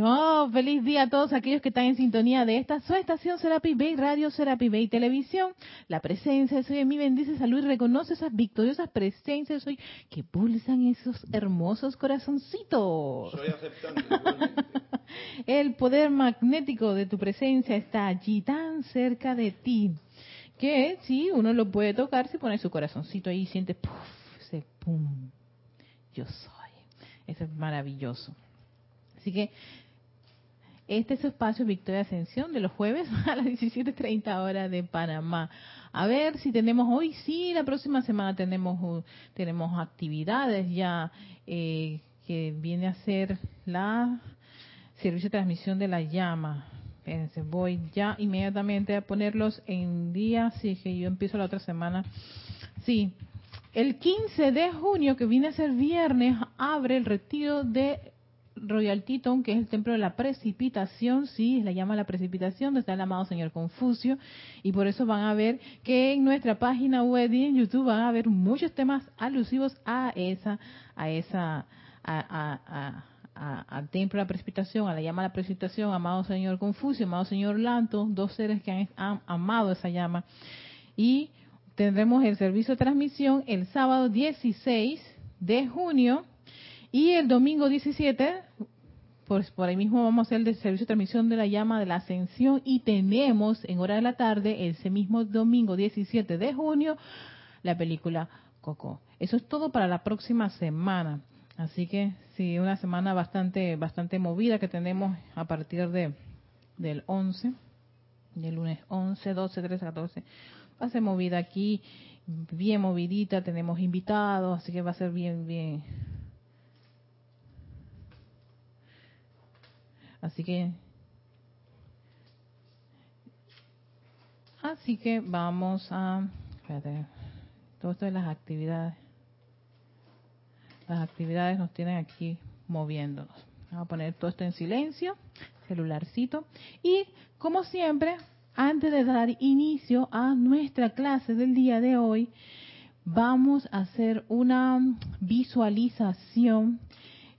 Oh, feliz día a todos aquellos que están en sintonía de esta su estación Serapi Bay, Radio Serapi Bay Televisión. La presencia de Soy en mí bendice, salud y reconoce esas victoriosas presencias hoy que pulsan esos hermosos corazoncitos. Soy aceptante. El poder magnético de tu presencia está allí, tan cerca de ti, que sí, uno lo puede tocar si pone su corazoncito ahí y siente, puff, ese pum, yo soy. Eso es maravilloso. Así que este es su espacio Victoria Ascensión de los jueves a las 17.30 horas de Panamá. A ver si tenemos hoy, sí, la próxima semana tenemos uh, tenemos actividades ya eh, que viene a ser la servicio de transmisión de la llama. Fíjense, voy ya inmediatamente a ponerlos en día, sí, que yo empiezo la otra semana. Sí, el 15 de junio, que viene a ser viernes, abre el retiro de Royal Teton, que es el templo de la precipitación, sí, la llama la precipitación, donde está el amado señor Confucio, y por eso van a ver que en nuestra página web y en YouTube van a ver muchos temas alusivos a esa, a esa, a, al templo de la precipitación, a la llama la precipitación, amado señor Confucio, amado señor Lanto, dos seres que han, han amado esa llama, y tendremos el servicio de transmisión el sábado 16 de junio y el domingo 17, pues por ahí mismo vamos a hacer el servicio de transmisión de la llama de la ascensión y tenemos en hora de la tarde, ese mismo domingo 17 de junio, la película Coco. Eso es todo para la próxima semana. Así que sí, una semana bastante bastante movida que tenemos a partir de del 11, del lunes 11, 12, 13, 14. Va a ser movida aquí, bien movidita, tenemos invitados, así que va a ser bien, bien, Así que, así que vamos a, espérate, todo esto de las actividades, las actividades nos tienen aquí moviéndonos. Vamos a poner todo esto en silencio, celularcito, y como siempre, antes de dar inicio a nuestra clase del día de hoy, vamos a hacer una visualización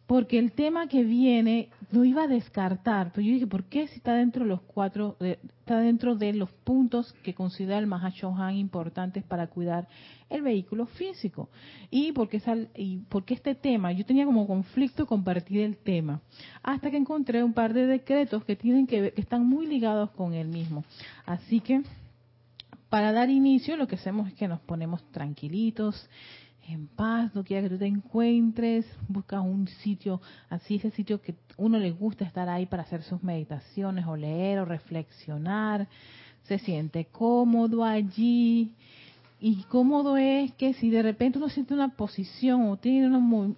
porque el tema que viene lo iba a descartar, pero yo dije, ¿por qué si está dentro de los cuatro, está dentro de los puntos que considera el Mahashohan importantes para cuidar el vehículo físico? Y porque, y porque este tema, yo tenía como conflicto compartir el tema, hasta que encontré un par de decretos que tienen que, que están muy ligados con el mismo. Así que, para dar inicio, lo que hacemos es que nos ponemos tranquilitos, en paz, no quiera que tú te encuentres, busca un sitio, así ese sitio que uno le gusta estar ahí para hacer sus meditaciones o leer o reflexionar, se siente cómodo allí. Y cómodo es que si de repente uno siente una posición o tiene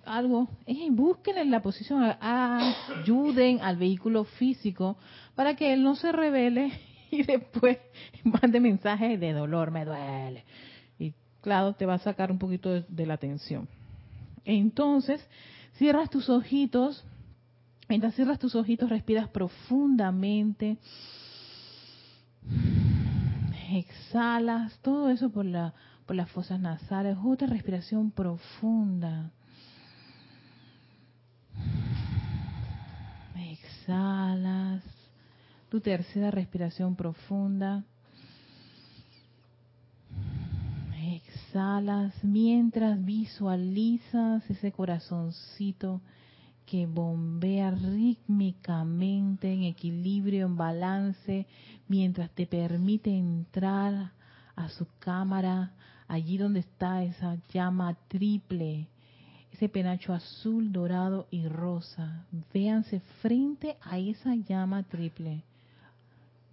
algo, busquen en la posición, ayuden al vehículo físico para que él no se revele y después mande mensajes de dolor, me duele, te va a sacar un poquito de, la atención. Entonces, cierras tus ojitos. Mientras cierras tus ojitos, respiras profundamente. Exhalas todo eso por, la, por las fosas nasales. Otra respiración profunda. Exhalas. Tu tercera respiración profunda. Exhalas mientras visualizas ese corazoncito que bombea rítmicamente en equilibrio, en balance, mientras te permite entrar a su cámara, allí donde está esa llama triple, ese penacho azul, dorado y rosa. Véanse frente a esa llama triple.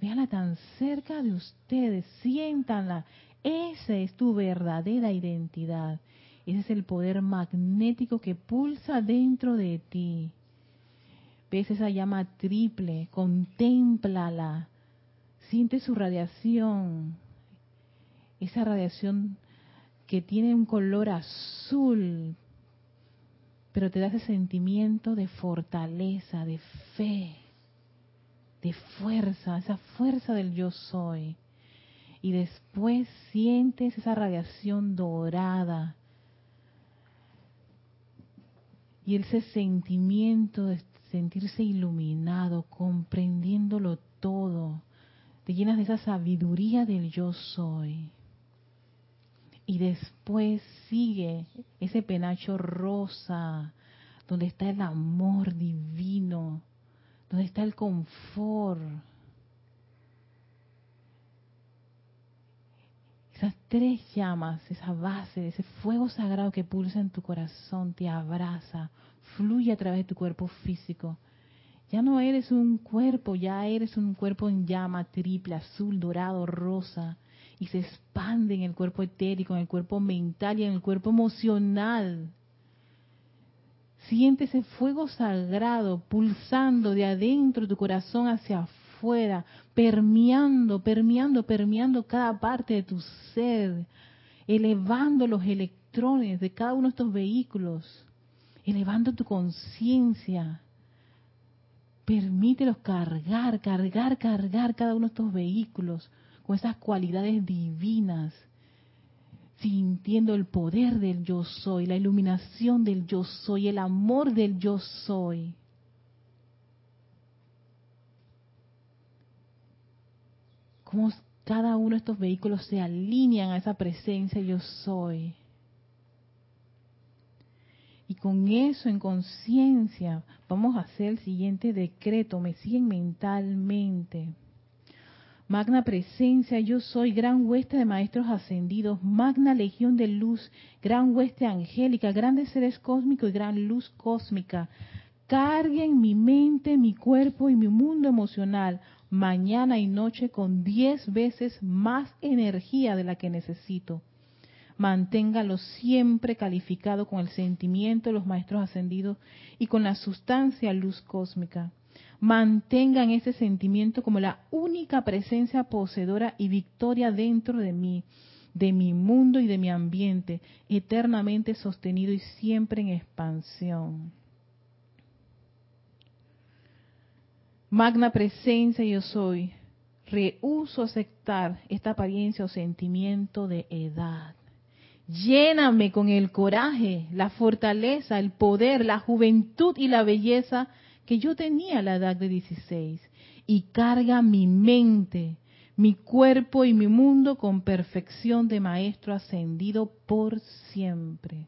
Véanla tan cerca de ustedes, siéntanla, esa es tu verdadera identidad. Ese es el poder magnético que pulsa dentro de ti. Ves esa llama triple, contémplala, siente su radiación, esa radiación que tiene un color azul, pero te da ese sentimiento de fortaleza, de fe, de fuerza, esa fuerza del yo soy y después sientes esa radiación dorada y ese sentimiento de sentirse iluminado, comprendiéndolo todo. Te llenas de esa sabiduría del yo soy. Y después sigue ese penacho rosa, donde está el amor divino, donde está el confort. Esas tres llamas, esa base, ese fuego sagrado que pulsa en tu corazón, te abraza, fluye a través de tu cuerpo físico. Ya no eres un cuerpo, ya eres un cuerpo en llama triple, azul, dorado, rosa, y se expande en el cuerpo etérico, en el cuerpo mental y en el cuerpo emocional. Siente ese fuego sagrado pulsando de adentro de tu corazón hacia afuera, permeando, permeando, permeando cada parte de tu ser, elevando los electrones de cada uno de estos vehículos elevando tu conciencia. Permítelos cargar, cargar, cargar cada uno de estos vehículos con esas cualidades divinas, sintiendo el poder del yo soy, la iluminación del yo soy, el amor del yo soy. Cómo cada uno de estos vehículos se alinean a esa presencia yo soy. Y con eso en conciencia vamos a hacer el siguiente decreto. Me siguen mentalmente. Magna presencia, yo soy gran hueste de maestros ascendidos, magna legión de luz, gran hueste angélica, grandes seres cósmicos y gran luz cósmica. Carguen mi mente, mi cuerpo y mi mundo emocional mañana y noche con diez veces más energía de la que necesito manténgalo siempre calificado con el sentimiento de los maestros ascendidos y con la sustancia luz cósmica. Mantengan ese sentimiento como la única presencia poseedora y victoria dentro de mí, de mi mundo y de mi ambiente, eternamente sostenido y siempre en expansión. Magna presencia yo soy. Rehuso aceptar esta apariencia o sentimiento de edad. Lléname con el coraje, la fortaleza, el poder, la juventud y la belleza que yo tenía a la edad de 16 y carga mi mente, mi cuerpo y mi mundo con perfección de maestro ascendido por siempre.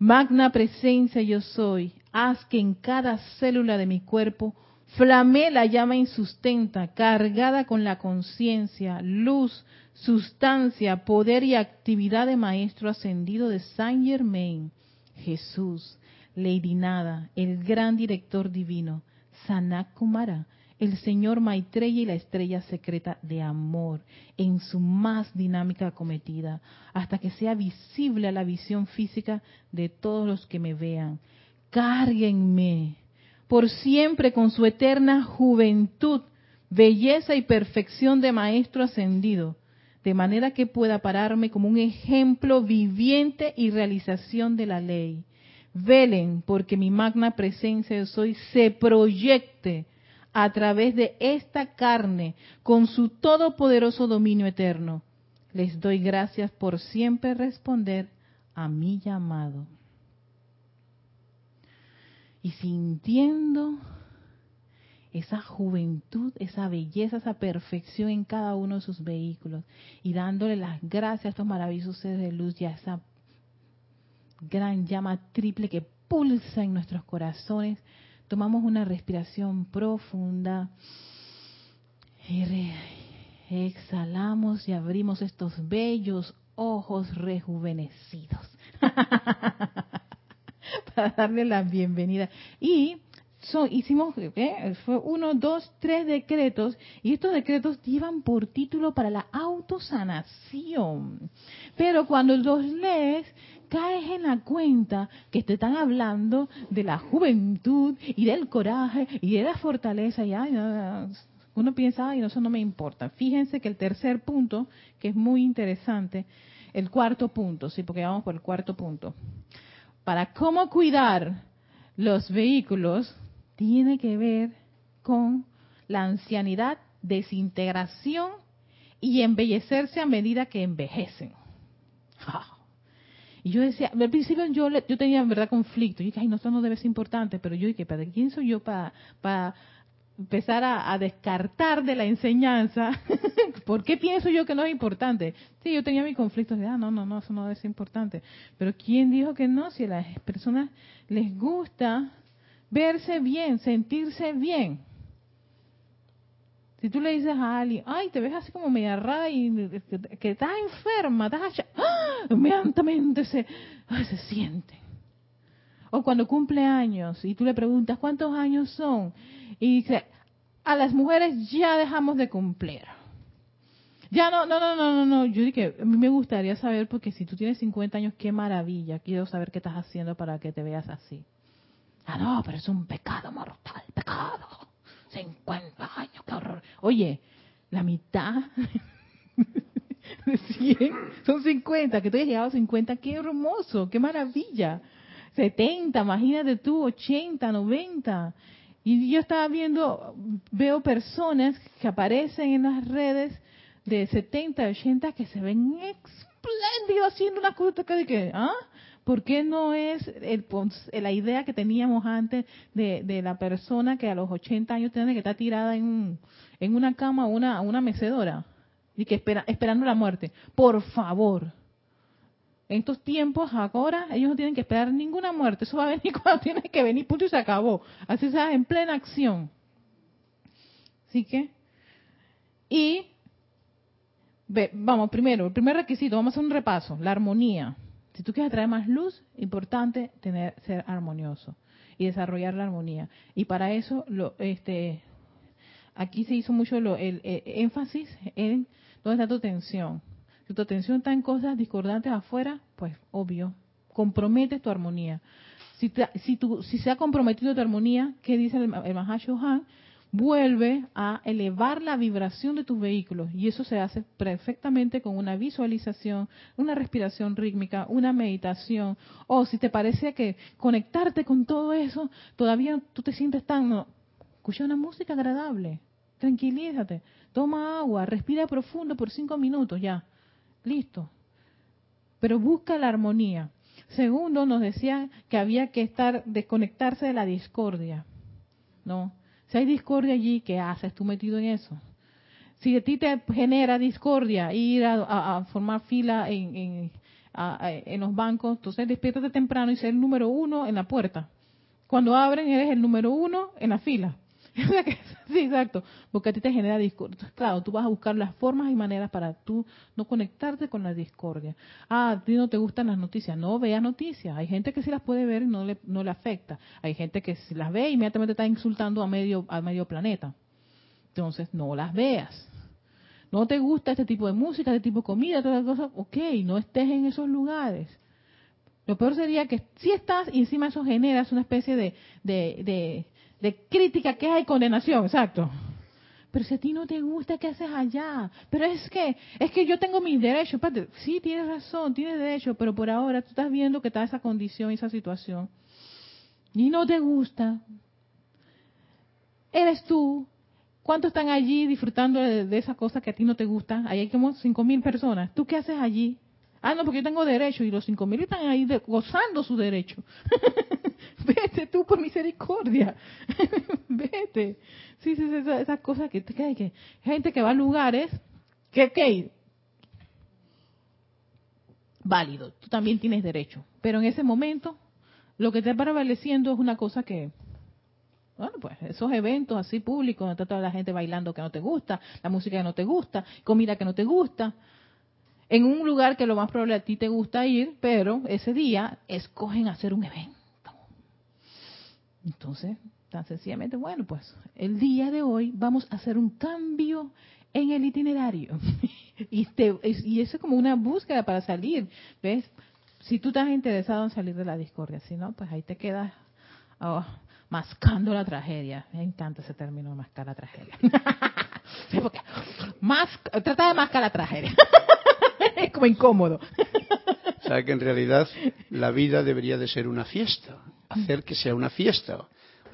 Magna presencia yo soy, haz que en cada célula de mi cuerpo flame la llama insustenta, cargada con la conciencia, luz, sustancia, poder y actividad de Maestro Ascendido de Saint Germain, Jesús, Lady Nada, el gran director divino, Sanat Kumara, el Señor Maitreya y la estrella secreta de amor en su más dinámica acometida, hasta que sea visible a la visión física de todos los que me vean. Cárguenme por siempre con su eterna juventud, belleza y perfección de Maestro ascendido de manera que pueda pararme como un ejemplo viviente y realización de la ley. Velen porque mi magna presencia de soy se proyecte a través de esta carne con su todopoderoso dominio eterno. Les doy gracias por siempre responder a mi llamado. Y sintiendo esa juventud, esa belleza, esa perfección en cada uno de sus vehículos y dándole las gracias a estos maravillosos seres de luz y a esa gran llama triple que pulsa en nuestros corazones. Tomamos una respiración profunda. Y exhalamos y abrimos estos bellos ojos rejuvenecidos. Para darle la bienvenida. Y hicimos ¿eh? fue uno, dos, tres decretos y estos decretos llevan por título para la autosanación. Pero cuando los lees, caes en la cuenta que te están hablando de la juventud y del coraje y de la fortaleza. Y uno piensa, ay, eso no me importa. Fíjense que el tercer punto, que es muy interesante, el cuarto punto, sí, porque vamos por el cuarto punto. Para cómo cuidar los vehículos tiene que ver con la ancianidad, desintegración y embellecerse a medida que envejecen. Y yo decía, al principio yo, yo tenía en verdad conflicto. Y dije, ay, no, esto no debe ser importante. Pero yo dije, ¿para quién soy yo para, para empezar a, descartar de la enseñanza? ¿Por qué pienso yo que no es importante? Sí, yo tenía mi conflicto de, ah, no, no, no, eso no ser importante. Pero ¿quién dijo que no? Si a las personas les gusta verse bien, sentirse bien. Si tú le dices a alguien, ay, te ves así como media rara y que, estás enferma, estás ¡Ah! inmediatamente se, se siente. O cuando cumple años y tú le preguntas cuántos años son y dice, a las mujeres ya dejamos de cumplir. Ya no, no, no, no, no, no. Yo dije, a mí me gustaría saber porque si tú tienes 50 años, qué maravilla. Quiero saber qué estás haciendo para que te veas así. Ah, no, pero es un pecado mortal, pecado. 50 años, qué horror. Oye, la mitad de 100 son 50, que tú hayas llegado a 50, qué hermoso, qué maravilla. 70, imagínate tú, 80, 90. Y yo estaba viendo, veo personas que aparecen en las redes de 70, 80 que se ven espléndidos haciendo una cosa de que, ¿ah? ¿Por qué no es el, la idea que teníamos antes de, la persona que a los 80 años tiene que estar tirada en, en una cama o una, una mecedora y que espera, esperando la muerte? Por favor. En estos tiempos, ahora, ellos no tienen que esperar ninguna muerte. Eso va a venir cuando tiene que venir, punto y se acabó. Así sea, en plena acción. Así que, y, vamos, primero, el primer requisito, vamos a hacer un repaso, la armonía. Si tú quieres traer más luz, importante tener ser armonioso y desarrollar la armonía. Y para eso, lo, este, aquí se hizo mucho lo, el, énfasis en dónde está tu atención. Si tu atención está en cosas discordantes afuera, pues obvio, compromete tu armonía. Si, si, tu, si se ha comprometido tu armonía, ¿qué dice el, el Mahashohan? vuelve a elevar la vibración de tus vehículos y eso se hace perfectamente con una visualización, una respiración rítmica, una meditación o si te parece que conectarte con todo eso todavía tú te sientes tan no, escucha una música agradable, tranquilízate, toma agua, respira profundo por cinco minutos ya, listo. Pero busca la armonía. Segundo, nos decía que había que estar desconectarse de la discordia, ¿no? Si hay discordia allí, ¿qué haces tú metido en eso? Si a ti te genera discordia ir a, formar fila en, en, los bancos, entonces despiértate temprano y sé el número uno en la puerta. Cuando abren, eres el número uno en la fila. sí, exacto, porque a ti te genera discordia. Claro, tú vas a buscar las formas y maneras para tú no conectarte con la discordia. Ah, a ti no te gustan las noticias, no veas noticias. Hay gente que sí las puede ver y no le, no le afecta. Hay gente que si las ve inmediatamente está insultando a medio, a medio planeta. Entonces, no las veas. No te gusta este tipo de música, este tipo de comida, todas las cosas, ok, no estés en esos lugares. Lo peor sería que si estás y encima eso generas una especie de de crítica, queja y condenación, exacto. Pero si a ti no te gusta, ¿qué haces allá? Pero es que, es que yo tengo mis derechos. Sí, tienes razón, tienes derecho, pero por ahora tú estás viendo que está esa condición, esa situación. Y no te gusta. Eres tú. ¿Cuántos están allí disfrutando de, de esas cosas que a ti no te gustan? Ahí hay como cinco mil personas. ¿Tú qué haces allí? Ah, no, porque yo tengo derecho y los cinco mil están ahí gozando su derecho. Vete tú por misericordia. Vete. Sí, sí, esas, cosas que, que, que gente que va a lugares que, que válido, tú también tienes derecho. Pero en ese momento, lo que está prevaleciendo es una cosa que, bueno, pues esos eventos así públicos, donde está toda la gente bailando que no te gusta, la música que no te gusta, comida que no te gusta, en un lugar que lo más probable a ti te gusta ir, pero ese día escogen hacer un evento. Entonces, tan sencillamente, bueno, pues el día de hoy vamos a hacer un cambio en el itinerario. y, y eso es como una búsqueda para salir, ¿ves? Si tú estás interesado en salir de la discordia, si no, pues ahí te quedas oh, mascando la tragedia. Me encanta ese término, mascar la tragedia. porque trata de mascar la tragedia. es como incómodo. O sea que en realidad la vida debería de ser una fiesta, hacer que sea una fiesta.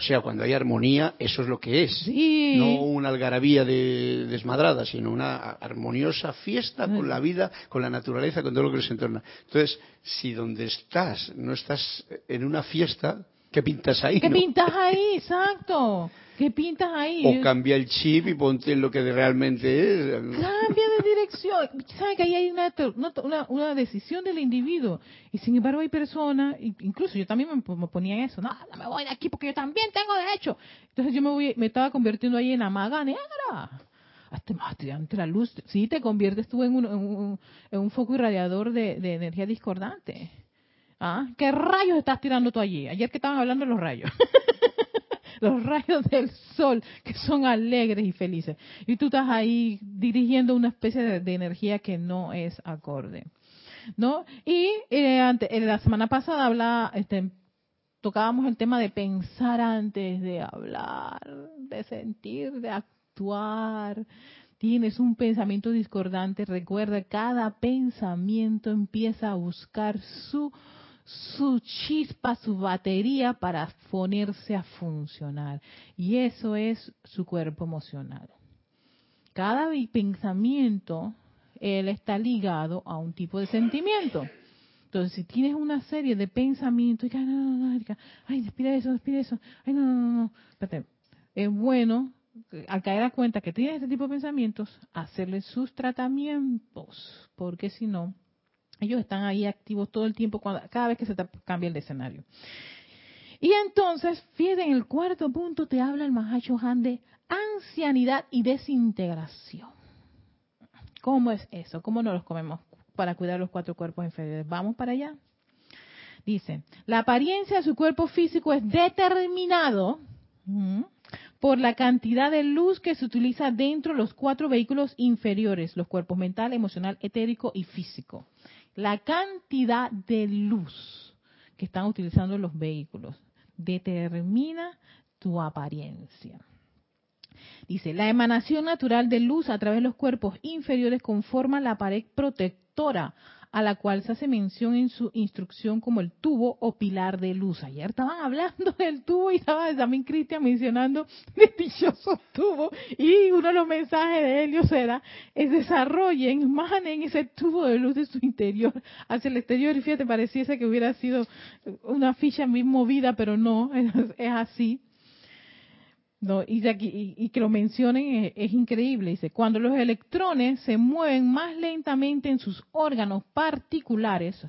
O sea, cuando hay armonía, eso es lo que es. Sí. No una algarabía de, desmadrada, sino una armoniosa fiesta con la vida, con la naturaleza, con todo lo que les entorna. Entonces, si donde estás no estás en una fiesta, ¿qué pintas ahí? ¿Qué pintas ahí? Exacto. ¿Qué pintas ahí? O cambia el chip y ponte en lo que realmente es. Cambia de dirección. ¿Sabes que ahí hay una, una, una, decisión del individuo? Y sin embargo hay personas, incluso yo también me, ponía eso, no, no me voy de aquí porque yo también tengo derecho. Entonces yo me, voy, me estaba convirtiendo ahí en la maga negra. Hasta más ante la luz. Sí, te conviertes tú en un, en un, foco irradiador de, de energía discordante. ¿Ah? ¿Qué rayos estás tirando tú allí? Ayer que estaban hablando de los rayos. los rayos del sol que son alegres y felices. Y tú estás ahí dirigiendo una especie de, energía que no es acorde. ¿No? Y eh, en la semana pasada hablaba, este, tocábamos el tema de pensar antes de hablar, de sentir, de actuar. Tienes un pensamiento discordante, recuerda, cada pensamiento empieza a buscar su su chispa, su batería para ponerse a funcionar. Y eso es su cuerpo emocional. Cada pensamiento, él está ligado a un tipo de sentimiento. Entonces, si tienes una serie de pensamientos, ay, no, ay, despide eso, despide eso, ay, no, no, no, espérate. Es bueno, al caer a cuenta que tienes este tipo de pensamientos, hacerle sus tratamientos, porque si no, ellos están ahí activos todo el tiempo, cuando, cada vez que se cambia el escenario. Y entonces, fíjate, en el cuarto punto te habla el Mahacho Han de ancianidad y desintegración. ¿Cómo es eso? ¿Cómo nos los comemos para cuidar los cuatro cuerpos inferiores? Vamos para allá. Dice, la apariencia de su cuerpo físico es determinado por la cantidad de luz que se utiliza dentro de los cuatro vehículos inferiores, los cuerpos mental, emocional, etérico y físico la cantidad de luz que están utilizando los vehículos determina tu apariencia. Dice, la emanación natural de luz a través de los cuerpos inferiores conforma la pared protectora a la cual se hace mención en su instrucción como el tubo o pilar de luz. Ayer estaban hablando del tubo y estaba también Cristian mencionando el dichoso tubo y uno de los mensajes de Helios era, es desarrollen, en ese tubo de luz de su interior hacia el exterior y fíjate, pareciese que hubiera sido una ficha muy movida, pero no, es así. No, y, y, que lo mencionen es, increíble. Dice, cuando los electrones se mueven más lentamente en sus órganos particulares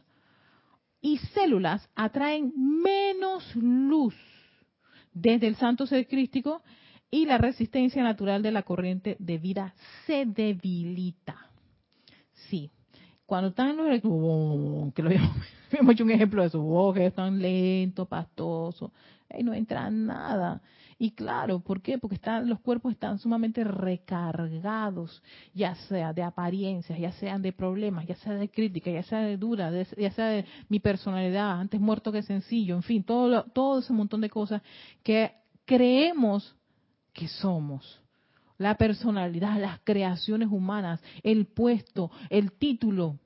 y células, atraen menos luz desde el santo ser crístico y la resistencia natural de la corriente de vida se debilita. Sí, cuando están los electrones, que lo hemos hecho un ejemplo de eso, que están lentos, pastosos, ahí no entra nada. Y claro, ¿por qué? Porque están, los cuerpos están sumamente recargados, ya sea de apariencias, ya sean de problemas, ya sea de crítica, ya sea de dura, ya sea de mi personalidad, antes muerto que sencillo, en fin, todo, todo ese montón de cosas que creemos que somos. La personalidad, las creaciones humanas, el puesto, el título,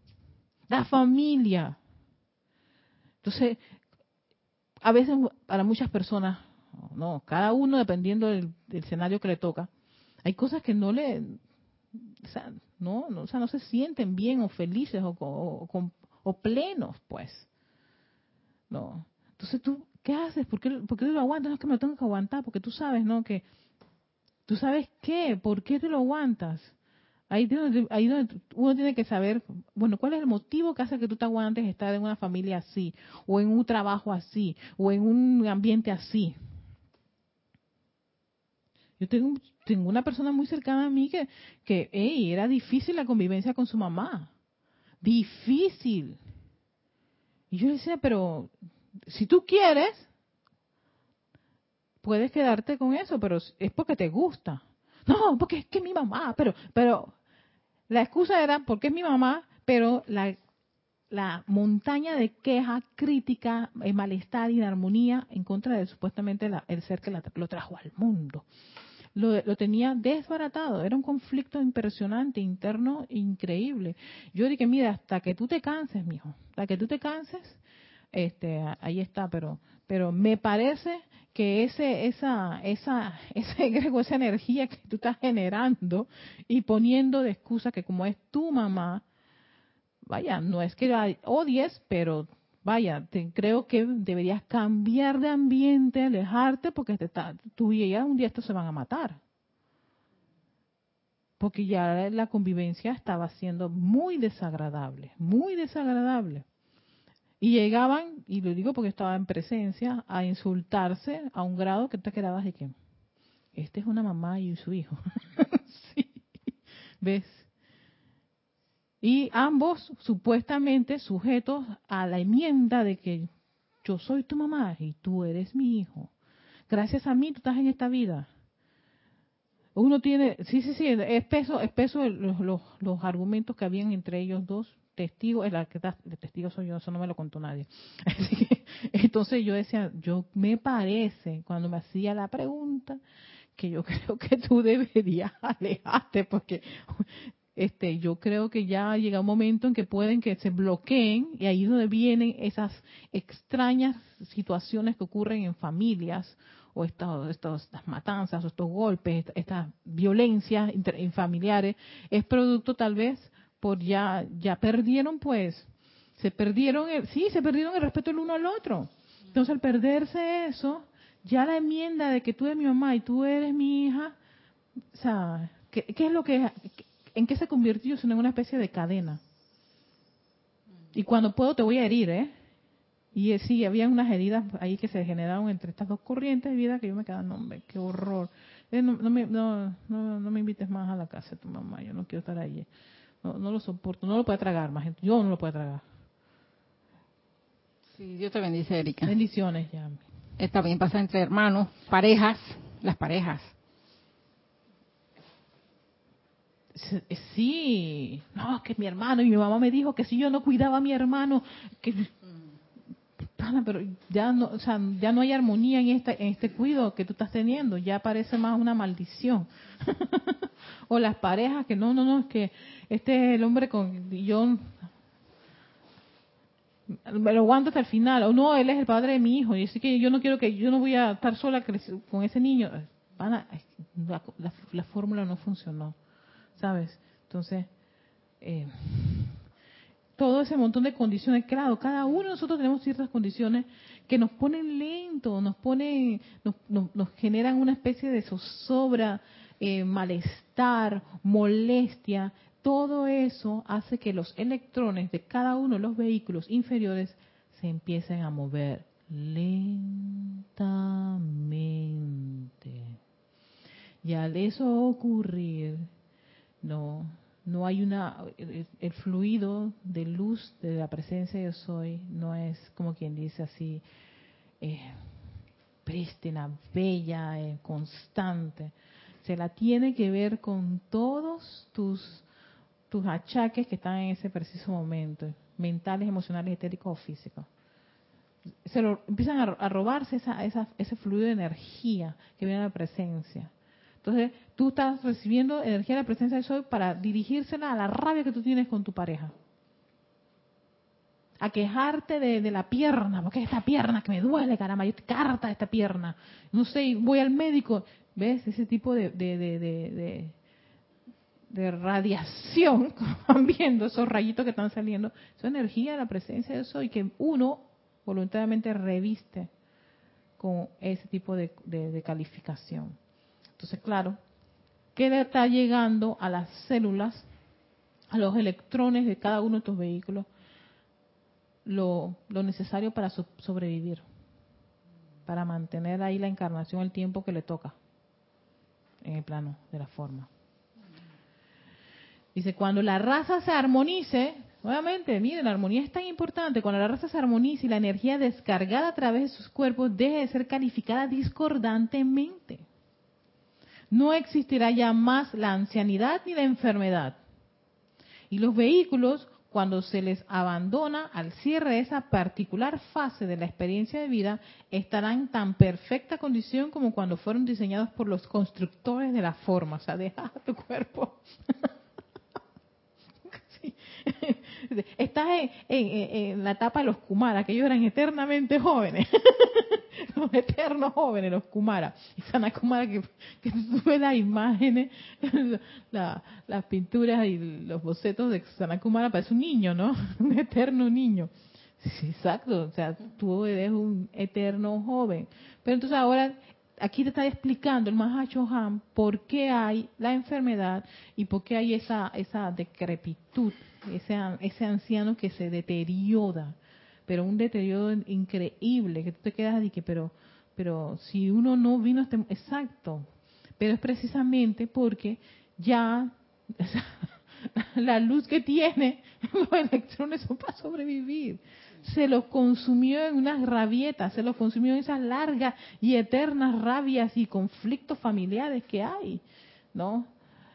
la familia. Entonces, a veces para muchas personas no, cada uno dependiendo del, escenario que le toca. Hay cosas que no le, o sea, no, o sea, no se sienten bien o felices o, o, plenos, pues. No. Entonces tú, ¿qué haces? ¿Por qué, ¿Por qué lo aguantas? No es que me lo tengo que aguantar, porque tú sabes, ¿no? Que tú sabes qué, ¿por qué te lo aguantas? Ahí, ahí donde uno tiene que saber, bueno, cuál es el motivo que hace que tú te aguantes estar en una familia así, o en un trabajo así, o en un ambiente así. Yo tengo, tengo una persona muy cercana a mí que, que era difícil la convivencia con su mamá. Difícil. Y yo le decía, pero si tú quieres, puedes quedarte con eso, pero es porque te gusta. No, porque es que mi mamá, pero, pero la excusa era porque es mi mamá, pero la, la montaña de queja, crítica, malestar y armonía en contra de supuestamente el ser que lo trajo al mundo lo, tenía desbaratado. Era un conflicto impresionante, interno, increíble. Yo dije, mira, hasta que tú te canses, mijo, hasta que tú te canses, este, ahí está, pero, pero me parece que ese, esa, esa, ese esa energía que tú estás generando y poniendo de excusa que como es tu mamá, vaya, no es que la odies, pero vaya, te, creo que deberías cambiar de ambiente, alejarte, porque te está, tú y ella un día estos se van a matar. Porque ya la convivencia estaba siendo muy desagradable, muy desagradable. Y llegaban, y lo digo porque estaba en presencia, a insultarse a un grado que te quedabas de que, este es una mamá y su hijo. sí. ¿Ves? Y ambos supuestamente sujetos a la enmienda de que yo soy tu mamá y tú eres mi hijo. Gracias a mí tú estás en esta vida. Uno tiene, sí, sí, sí, es peso, es peso los, los, los argumentos que habían entre ellos dos, testigo, el que de testigo soy yo, eso no me lo contó nadie. entonces yo decía, yo me parece, cuando me hacía la pregunta, que yo creo que tú deberías alejarte, porque este, yo creo que ya llega un momento en que pueden que se bloqueen y ahí es donde vienen esas extrañas situaciones que ocurren en familias o estas, estas, matanzas estos golpes, estas violencias familiares, es producto tal vez por ya, ya perdieron pues, se perdieron, el, sí, se perdieron el respeto el uno al otro. Entonces al perderse eso, ya la enmienda de que tú eres mi mamá y tú eres mi hija, o sea, ¿qué, es lo que, en qué se convirtió? Sino en una especie de cadena. Y cuando puedo te voy a herir, ¿eh? Y eh, sí, había unas heridas ahí que se generaron entre estas dos corrientes de vida que yo me quedaba, no, qué horror. Eh, no, me, no, no, me invites más a la casa de tu mamá, yo no quiero estar allí. No, no lo soporto, no lo puedo tragar más, yo no lo puedo tragar. Sí, Dios te bendice, Erika. Bendiciones, bien pasa entre hermanos, parejas, las parejas. Sí, no, que mi hermano y mi mamá me dijo que si yo no cuidaba a mi hermano, que pero ya no, o sea, ya no hay armonía en este, en este cuidado que tú estás teniendo, ya parece más una maldición. o las parejas que no, no, no, es que este es el hombre con yo me lo aguanto hasta el final, o no, él es el padre de mi hijo, y así que yo no quiero que, yo no voy a estar sola con ese niño. la, la fórmula no funcionó. ¿sabes? Entonces, eh, todo ese montón de condiciones, claro, cada uno de nosotros tenemos ciertas condiciones que nos ponen lento, nos ponen, nos, nos, generan una especie de zozobra, eh, malestar, molestia. Todo eso hace que los electrones de cada uno de los vehículos inferiores se empiecen a mover lentamente. Y al eso ocurrir, no, no hay una, el, fluido de luz de la presencia yo soy no es como quien dice así, eh, prístina, bella, eh, constante. Se la tiene que ver con todos tus, tus achaques que están en ese preciso momento, mentales, emocionales, etéricos o físicos. Se lo, empiezan a, a robarse esa, esa, ese fluido de energía que viene de la presencia. Entonces, tú estás recibiendo energía de la presencia de Soy para dirigírsela a la rabia que tú tienes con tu pareja. A quejarte de, la pierna, porque esta pierna que me duele, caramba, yo te carta esta pierna. No sé, voy al médico. ¿Ves? Ese tipo de, de, de radiación, van viendo esos rayitos que están saliendo, es energía de la presencia de Soy que uno voluntariamente reviste con ese tipo de calificación. Entonces, claro, ¿qué le está llegando a las células, a los electrones de cada uno de estos vehículos? Lo, necesario para sobrevivir, para mantener ahí la encarnación el tiempo que le toca en el plano de la forma. Dice, cuando la raza se armonice, nuevamente, miren, la armonía es tan importante, cuando la raza se armonice y la energía descargada a través de sus cuerpos deje de ser calificada discordantemente no existirá ya más la ancianidad ni la enfermedad. Y los vehículos, cuando se les abandona al cierre de esa particular fase de la experiencia de vida, estarán en tan perfecta condición como cuando fueron diseñados por los constructores de la forma. O sea, deja tu cuerpo Estás en, en- la etapa de los Kumara, que ellos eran eternamente jóvenes. los eternos jóvenes, los Kumara. Y Sana Kumara, que, que ves las imágenes, la- las pinturas y los bocetos de Sana Kumara, parece un niño, ¿no? Un eterno niño. Exacto. O sea, tú eres un eterno joven. Pero entonces ahora, aquí te está explicando el Mahacho Han por qué hay la enfermedad y por qué hay esa, esa decrepitud, ese, ese anciano que se deteriora. Pero un deterioro increíble, que tú te quedas de que, pero, pero si uno no vino este... Exacto. Pero es precisamente porque ya la luz que tiene los electrones son para sobrevivir. Se los consumió en unas rabietas, se los consumió en esas largas y eternas rabias y conflictos familiares que hay, ¿no?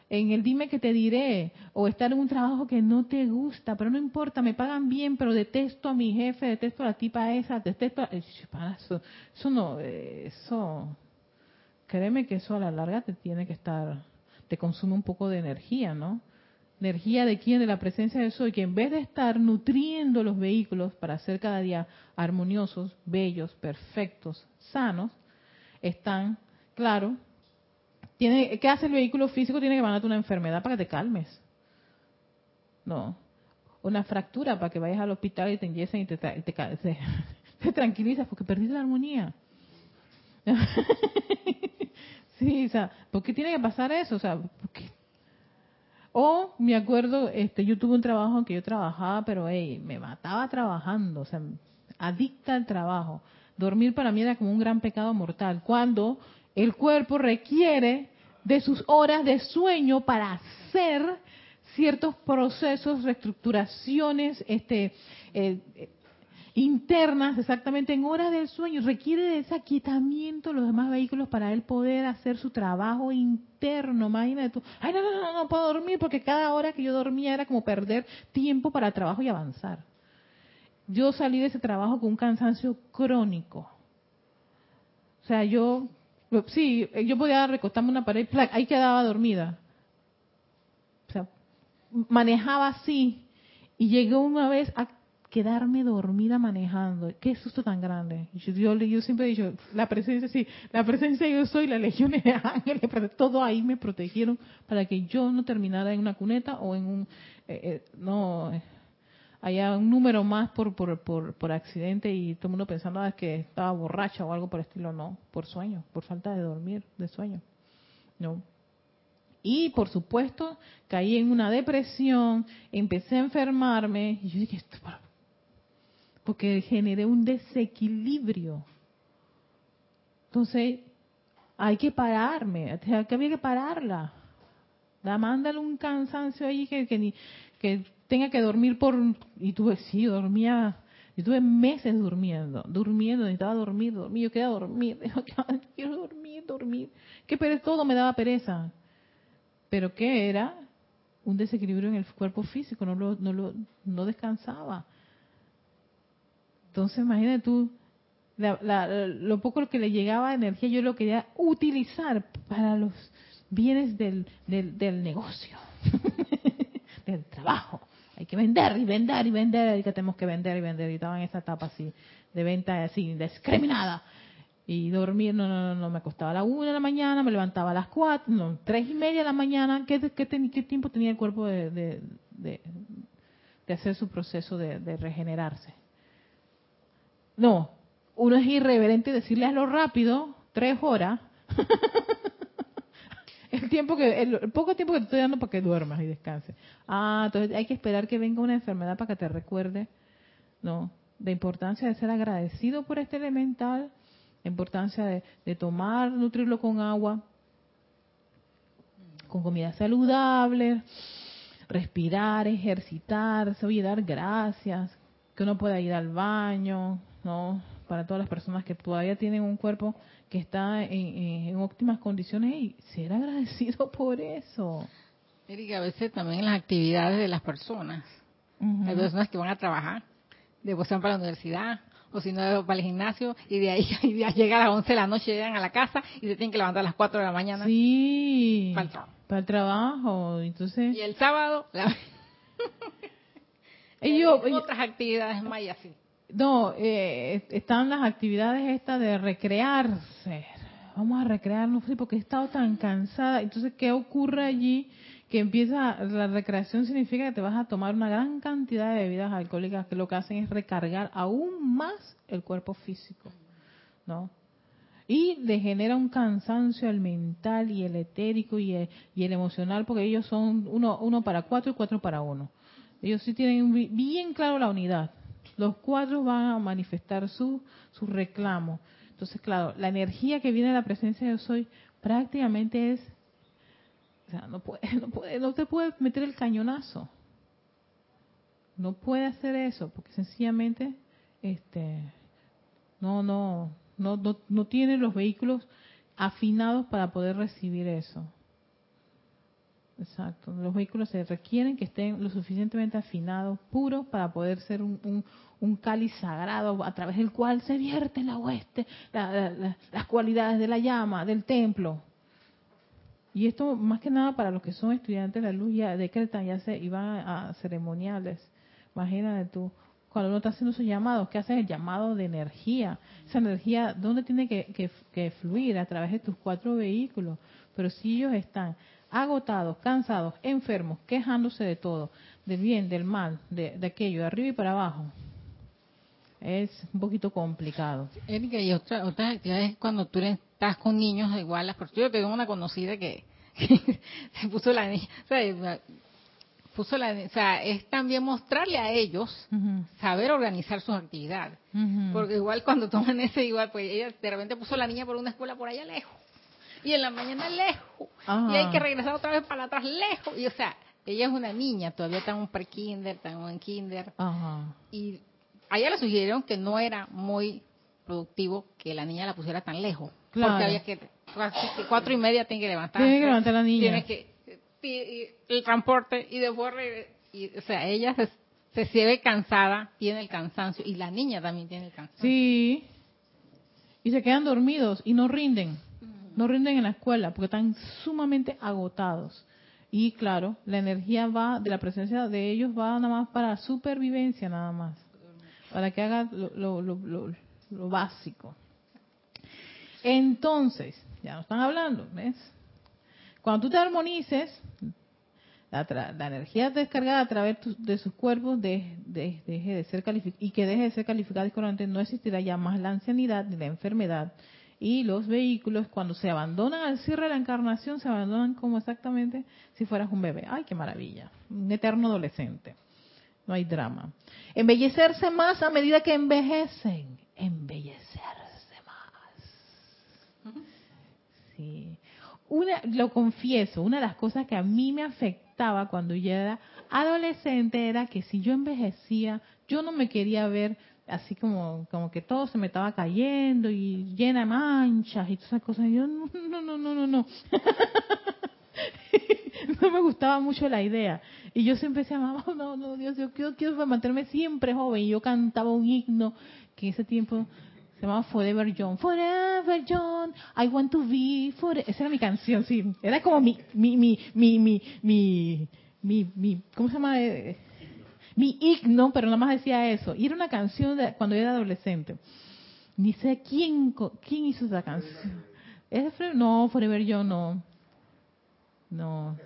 En el dime que te diré, o estar en un trabajo que no te gusta, pero no importa, me pagan bien, pero detesto a mi jefe, detesto a la tipa esa, detesto a... Eh, Eso, eso no, eh, eso, créeme que eso a la larga te tiene que estar, te consume un poco de energía, ¿no? Energía de quién, de la presencia de soy, que en vez de estar nutriendo los vehículos para ser cada día armoniosos, bellos, perfectos, sanos, están, claro, tiene, ¿qué hace el vehículo físico? Tiene que mandarte una enfermedad para que te calmes. No. Una fractura para que vayas al hospital y te inyecten y te, te, te- te tranquilizas porque perdiste la armonía. sí, o sea, ¿por qué tiene que pasar eso? O sea, ¿por qué? O me acuerdo, este, yo tuve un trabajo en que yo trabajaba, pero hey, me mataba trabajando, o sea, adicta al trabajo. Dormir para mí era como un gran pecado mortal. Cuando el cuerpo requiere de sus horas de sueño para hacer ciertos procesos, reestructuraciones, este, eh, internas, exactamente en horas del sueño, requiere de ese aquietamiento los demás vehículos para él poder hacer su trabajo interno. Imagínate tú, ay, no, no, no, no puedo dormir porque cada hora que yo dormía era como perder tiempo para trabajo y avanzar. Yo salí de ese trabajo con un cansancio crónico. O sea, yo, sí, yo podía recostarme una pared, ahí quedaba dormida. O sea, manejaba así y llegué una vez a quedarme dormida manejando. Qué susto tan grande. Yo, yo, yo siempre he dicho, la presencia, sí, la presencia yo soy, las legiones de ángeles, pero todo ahí me protegieron para que yo no terminara en una cuneta o en un, eh, eh, no, eh, haya un número más por, por, por, por accidente y todo el mundo pensando ah, que estaba borracha o algo por el estilo. No, por sueño, por falta de dormir, de sueño. No. Y por supuesto, caí en una depresión, empecé a enfermarme y yo dije, porque generé un desequilibrio. Entonces, hay que pararme, que había que pararla. Da, mándale un cansancio ahí que, que, ni- que tenga que dormir por... Y tuve, sí, dormía, yo tuve meses durmiendo, durmiendo, necesitaba dormir, dormir, yo quería dormir, quiero dormir, dormir. Que pereza, todo me daba pereza. Pero ¿qué era? Un desequilibrio en el cuerpo físico, no lo, no lo, no descansaba. Entonces, imagínate tú, la- la- lo poco que le llegaba de energía, yo lo quería utilizar para los bienes del, del, del negocio, del trabajo. Hay que vender y vender y vender, que tenemos que vender y vender. Y estaba en esa etapa así, de venta así, discriminada. Y dormir, no, no, no, no, me acostaba a la una de la mañana, me levantaba a las cuatro, no, tres y media de la mañana. ¿Qué, qué, ten- tiempo tenía el cuerpo de, de, de- hacer su proceso de regenerarse? No, uno es irreverente decirle hazlo rápido, tres horas. el tiempo que, el, el poco tiempo que te estoy dando para que duermas y descanses. Ah, entonces hay que esperar que venga una enfermedad para que te recuerde, no, la importancia de ser agradecido por este elemental, la importancia de, de tomar, nutrirlo con agua, con comida saludable, respirar, ejercitarse, oye, dar gracias, que uno pueda ir al baño, ¿no? Para todas las personas que todavía tienen un cuerpo que está en, óptimas condiciones y ser agradecido por eso. Erika, a veces también las actividades de las personas. Hay personas que van a trabajar, después van para la universidad, o si no, para el gimnasio, y de ahí y de ahí llegan a las 11 de la noche, llegan a la casa y se tienen que levantar a las 4 de la mañana. Sí, Para el trabajo. para el trabajo. Entonces, Y el sábado, la- Ellos, otras actividades más y así. No, eh, están las actividades estas de recrearse. Vamos a recrearnos, porque he estado tan cansada. Entonces, ¿qué ocurre allí? Que empieza, la recreación significa que te vas a tomar una gran cantidad de bebidas alcohólicas que lo que hacen es recargar aún más el cuerpo físico, ¿no? Y le genera un cansancio el mental y el etérico y el, y el emocional, porque ellos son uno, uno para cuatro y cuatro para uno. Ellos sí tienen bien claro la unidad los cuatro van a manifestar su, su reclamo. Entonces, claro, la energía que viene de la presencia de yo soy prácticamente es, o sea, no puede, no puede, no te puede meter el cañonazo. No puede hacer eso, porque sencillamente, este, no, no, no, no, no tiene los vehículos afinados para poder recibir eso. Exacto. Los vehículos se requieren que estén lo suficientemente afinados, puros, para poder ser un, un, cáliz sagrado a través del cual se vierte la hueste, las cualidades de la llama, del templo. Y esto más que nada para los que son estudiantes de la luz ya decretan, ya se iban a ceremoniales. Imagínate tú, cuando uno está haciendo sus llamados, ¿qué haces? El llamado de energía. Esa energía, ¿dónde tiene que, que fluir? A través de tus cuatro vehículos. Pero si ellos están agotados, cansados, enfermos, quejándose de todo, del bien, del mal, de, aquello, de arriba y para abajo. Es un poquito complicado. Erika, y otra, otras actividades cuando tú estás con niños igual, porque yo tengo una conocida que, se puso la niña, o sea, puso la, o sea, es también mostrarle a ellos saber organizar sus actividades. Porque igual cuando toman ese, igual, pues ella de repente puso la niña por una escuela por allá lejos y en la mañana lejos, y hay que regresar otra vez para atrás lejos, y o sea, ella es una niña, todavía está en un pre-kinder, está en kinder, y a ella le sugirieron que no era muy productivo que la niña la pusiera tan lejos, porque había que, cuatro y media tiene que levantar. Tiene que levantar la niña. Tiene que, el transporte, y después, y, o sea, ella se, se, ve cansada, tiene el cansancio, y la niña también tiene el cansancio. Sí, y se quedan dormidos y no rinden no rinden en la escuela porque están sumamente agotados. Y claro, la energía va, de la presencia de ellos va nada más para supervivencia, nada más. Para que haga lo, lo, básico. Entonces, ya nos están hablando, ¿ves? Cuando tú te armonices, la, la energía descargada a través de sus cuerpos de, deje de ser y que deje de ser calificada discordante, no existirá ya más la ancianidad ni la enfermedad, y los vehículos cuando se abandonan al cierre de la encarnación se abandonan como exactamente si fueras un bebé. ¡Ay, qué maravilla! Un eterno adolescente. No hay drama. Embellecerse más a medida que envejecen. Embellecerse más. Sí. Una, lo confieso, una de las cosas que a mí me afectaba cuando yo era adolescente era que si yo envejecía, yo no me quería ver así como, como que todo se me estaba cayendo y llena de manchas y todas esas cosas. Y yo, no, no, no, no, no, no. me gustaba mucho la idea. Y yo siempre decía, mamá, no, no, Dios, yo quiero, quiero mantenerme siempre joven. Y yo cantaba un himno que en ese tiempo se llamaba Forever John. Forever John, I want to be forever. Esa era mi canción, sí. Era como mi, mi, mi, mi, mi, mi, mi, mi ¿cómo se llama? Mi himno, pero nada más decía eso. Y era una canción de cuando yo era adolescente. Ni sé quién, quién hizo esa canción. ¿Es No, Forever Yo no. No,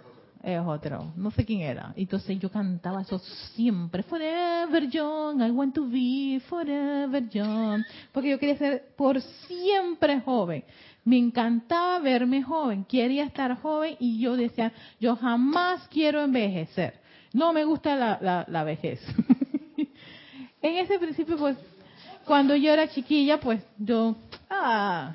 es otro. No sé quién era. Entonces yo cantaba eso siempre. Forever Young, I want to be forever young. Porque yo quería ser por siempre joven. Me encantaba verme joven. Quería estar joven y yo decía, yo jamás quiero envejecer. No me gusta la, la, vejez. en ese principio, pues, cuando yo era chiquilla, pues yo, ah,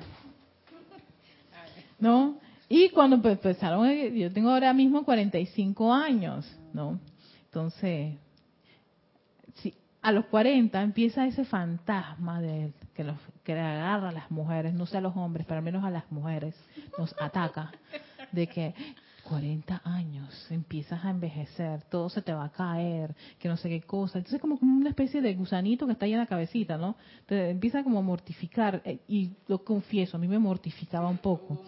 ¿no? Y cuando empezaron, eh, yo tengo ahora mismo 45 años, ¿no? Entonces, si a los 40 empieza ese fantasma de que, los, que agarra a las mujeres, no sé a los hombres, pero al menos a las mujeres, nos ataca, de que 40 años, empiezas a envejecer, todo se te va a caer, que no sé qué cosa. Entonces como una especie de gusanito que está ahí en la cabecita, ¿no? Te empieza como a mortificar, eh, y lo confieso, a mí me mortificaba un poco.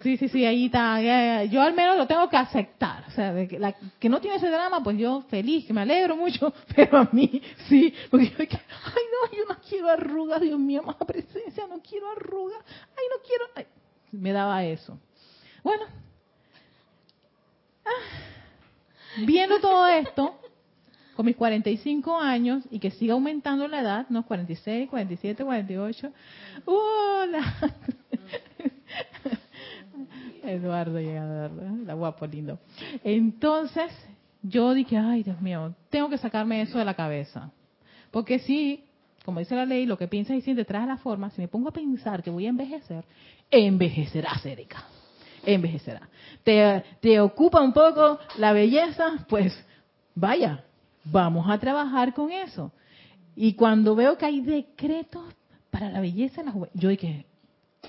Sí, sí, sí, ahí está. Yo al menos lo tengo que aceptar. O sea, que, la, que no tiene ese drama, pues yo feliz, que me alegro mucho, pero a mí sí, porque yo, ay no, yo no quiero arrugas, Dios mío, más presencia, no quiero arrugas, ay no quiero, me daba eso. Bueno, viendo todo esto, con mis 45 años y que siga aumentando la edad, ¿no? 46, 47, 48. ¡Hola! Eduardo llegando, la guapo lindo. Entonces, yo dije, ay Dios mío, tengo que sacarme eso de la cabeza. Porque si, como dice la ley, lo que piensas y sientes trae la forma, si me pongo a pensar que voy a envejecer, envejecerás, Erika envejecerá. ¿Te, ¿Te ocupa un poco la belleza? Pues vaya, vamos a trabajar con eso. Y cuando veo que hay decretos para la belleza yo dije,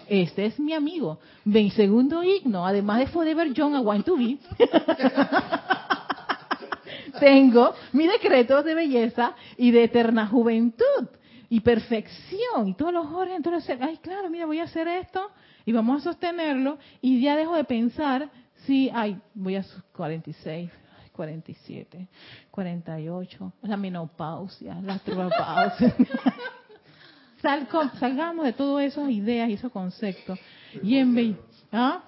este es mi amigo, mi segundo himno, además de Forever Young, I Want to Be. Tengo mi decreto de belleza y de eterna juventud y perfección y todos los órganos. Entonces, ay, claro, mira, voy a hacer esto y vamos a sostenerlo y ya dejo de pensar si, ay, voy a 46, 47, 48, la menopausia, la astropausia. salgamos de todas esas ideas y esos conceptos. Y en ¿ah?